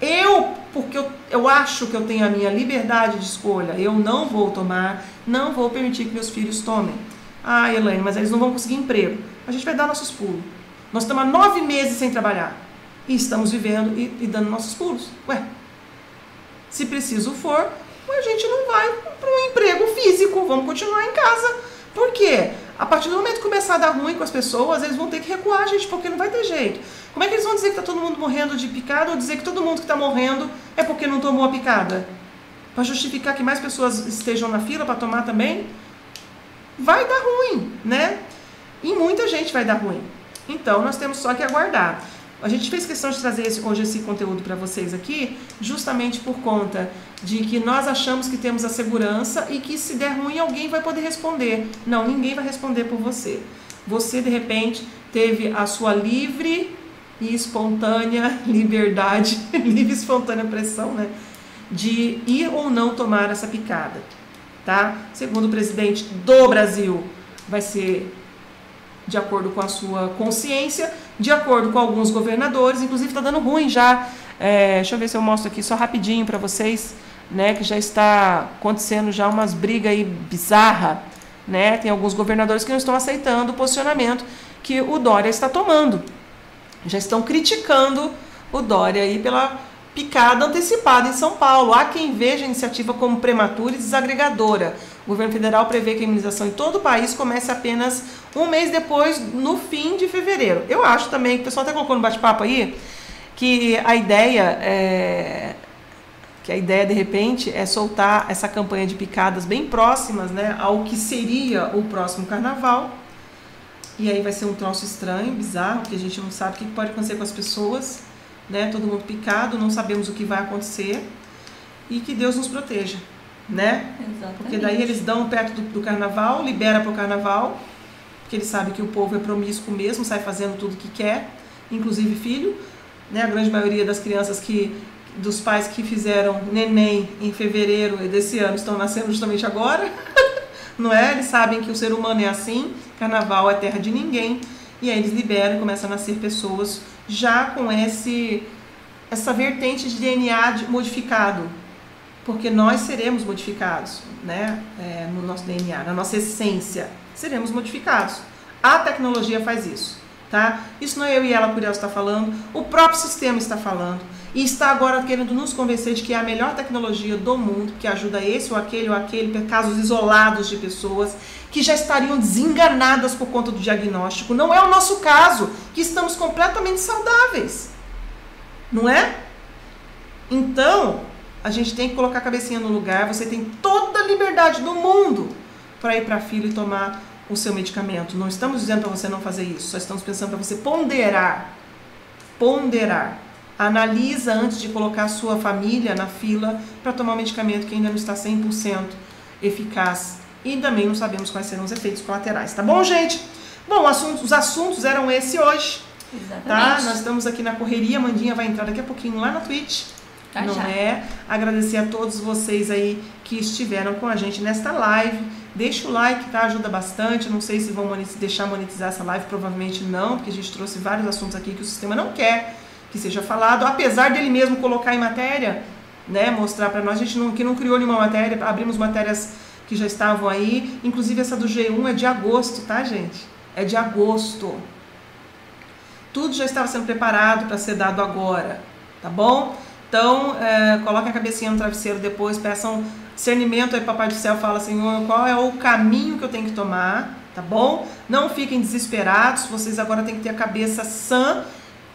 Eu, porque eu, eu acho que eu tenho a minha liberdade de escolha, eu não vou tomar, não vou permitir que meus filhos tomem. Ah, Elaine, mas eles não vão conseguir emprego. A gente vai dar nossos pulos. Nós estamos há nove meses sem trabalhar. E estamos vivendo e, e dando nossos pulos. Ué, se preciso for, a gente não vai para um emprego físico, vamos continuar em casa. Por quê? A partir do momento que começar a dar ruim com as pessoas, eles vão ter que recuar, gente, porque não vai ter jeito. Como é que eles vão dizer que está todo mundo morrendo de picada ou dizer que todo mundo que está morrendo é porque não tomou a picada? Para justificar que mais pessoas estejam na fila para tomar também? Vai dar ruim, né? E muita gente vai dar ruim. Então nós temos só que aguardar. A gente fez questão de trazer esse, hoje esse conteúdo para vocês aqui, justamente por conta de que nós achamos que temos a segurança e que se der ruim alguém vai poder responder. Não, ninguém vai responder por você. Você de repente teve a sua livre e espontânea liberdade, livre e espontânea pressão, né, de ir ou não tomar essa picada, tá? Segundo o presidente do Brasil, vai ser de acordo com a sua consciência, de acordo com alguns governadores, inclusive está dando ruim já. É, deixa eu ver se eu mostro aqui só rapidinho para vocês, né, que já está acontecendo já umas brigas aí bizarra, né? Tem alguns governadores que não estão aceitando o posicionamento que o Dória está tomando. Já estão criticando o Dória aí pela picada antecipada em São Paulo. Há quem veja a iniciativa como prematura e desagregadora. O governo federal prevê que a imunização em todo o país comece apenas um mês depois, no fim de fevereiro. Eu acho também, o pessoal até colocou no bate-papo aí, que a ideia é que a ideia de repente é soltar essa campanha de picadas bem próximas, né, ao que seria o próximo carnaval. E aí vai ser um troço estranho, bizarro, que a gente não sabe o que pode acontecer com as pessoas, né? Todo mundo picado, não sabemos o que vai acontecer. E que Deus nos proteja né? Exatamente. Porque daí eles dão perto do, do carnaval, libera para o carnaval, porque eles sabem que o povo é promíscuo mesmo, sai fazendo tudo que quer, inclusive filho. Né? A grande maioria das crianças que dos pais que fizeram neném em fevereiro desse ano estão nascendo justamente agora, não é? Eles sabem que o ser humano é assim, carnaval é terra de ninguém, e aí eles liberam e começam a nascer pessoas já com esse essa vertente de DNA modificado, porque nós seremos modificados, né? É, no nosso DNA, na nossa essência, seremos modificados. A tecnologia faz isso, tá? Isso não é eu e ela Curiel está falando, o próprio sistema está falando e está agora querendo nos convencer de que é a melhor tecnologia do mundo, que ajuda esse ou aquele ou aquele, casos isolados de pessoas que já estariam desenganadas por conta do diagnóstico. Não é o nosso caso, que estamos completamente saudáveis, não é? Então, a gente tem que colocar a cabecinha no lugar. Você tem toda a liberdade do mundo para ir para a fila e tomar o seu medicamento. Não estamos dizendo para você não fazer isso, só estamos pensando para você ponderar. Ponderar. Analisa antes de colocar a sua família na fila para tomar um medicamento que ainda não está 100% eficaz. E também não sabemos quais serão os efeitos colaterais. Tá bom, gente? Bom, assuntos, os assuntos eram esse hoje. Tá? Exatamente. Tá? Nós estamos aqui na correria. Mandinha vai entrar daqui a pouquinho lá na Twitch Tá não já. é? Agradecer a todos vocês aí que estiveram com a gente nesta live. Deixa o like, tá? Ajuda bastante. Não sei se vão monetizar, deixar monetizar essa live, provavelmente não, porque a gente trouxe vários assuntos aqui que o sistema não quer que seja falado, apesar dele mesmo colocar em matéria, né? Mostrar para nós, a gente não, que não criou nenhuma matéria, abrimos matérias que já estavam aí, inclusive essa do G1 é de agosto, tá, gente? É de agosto. Tudo já estava sendo preparado para ser dado agora, tá bom? Então, é, coloquem a cabecinha no travesseiro depois, peçam discernimento aí, Papai do Céu, fala, Senhor, qual é o caminho que eu tenho que tomar, tá bom? Não fiquem desesperados, vocês agora têm que ter a cabeça sã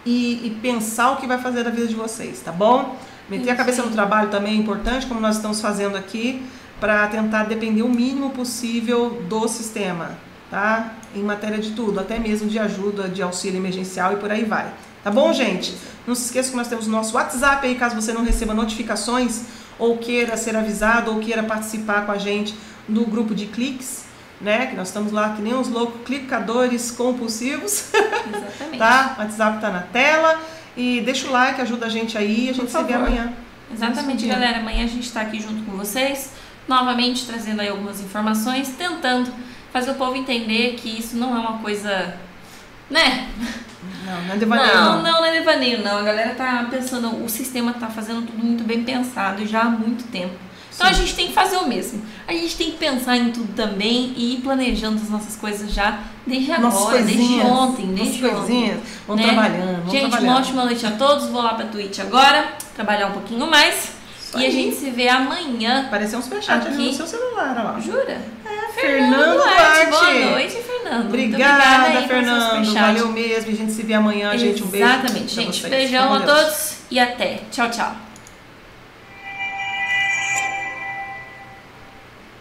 e, e pensar o que vai fazer da vida de vocês, tá bom? Meter a cabeça no trabalho também é importante, como nós estamos fazendo aqui, para tentar depender o mínimo possível do sistema, tá? Em matéria de tudo, até mesmo de ajuda, de auxílio emergencial e por aí vai. Tá bom, gente? Não se esqueça que nós temos o nosso WhatsApp aí, caso você não receba notificações ou queira ser avisado ou queira participar com a gente no grupo de cliques, né? Que nós estamos lá que nem uns loucos clicadores compulsivos. Exatamente. tá? O WhatsApp tá na tela. E deixa o like, ajuda a gente aí. A gente se vê amanhã. Exatamente, galera. Amanhã a gente está aqui junto com vocês, novamente trazendo aí algumas informações, tentando fazer o povo entender que isso não é uma coisa, né? Não, não é devaneio. Não, Não, não, é devaneio, não. A galera tá pensando, o sistema tá fazendo tudo muito bem pensado já há muito tempo. Então Sim. a gente tem que fazer o mesmo. A gente tem que pensar em tudo também e ir planejando as nossas coisas já desde Nossas agora, desde ontem, nossas desde ontem. coisinhas. Vamos né? trabalhando, vamos gente, trabalhando. uma ótima noite a todos. Vou lá pra Twitch agora, trabalhar um pouquinho mais. E a gente se vê amanhã. Apareceu um superchat Aqui. no seu celular, ó. Jura? É, Fernando Duarte. Boa noite, Fernando. Obrigada, obrigada Fernando. Valeu mesmo. A gente se vê amanhã, gente. Um beijo. Exatamente, gente. Beijão a todos e até. Tchau, tchau.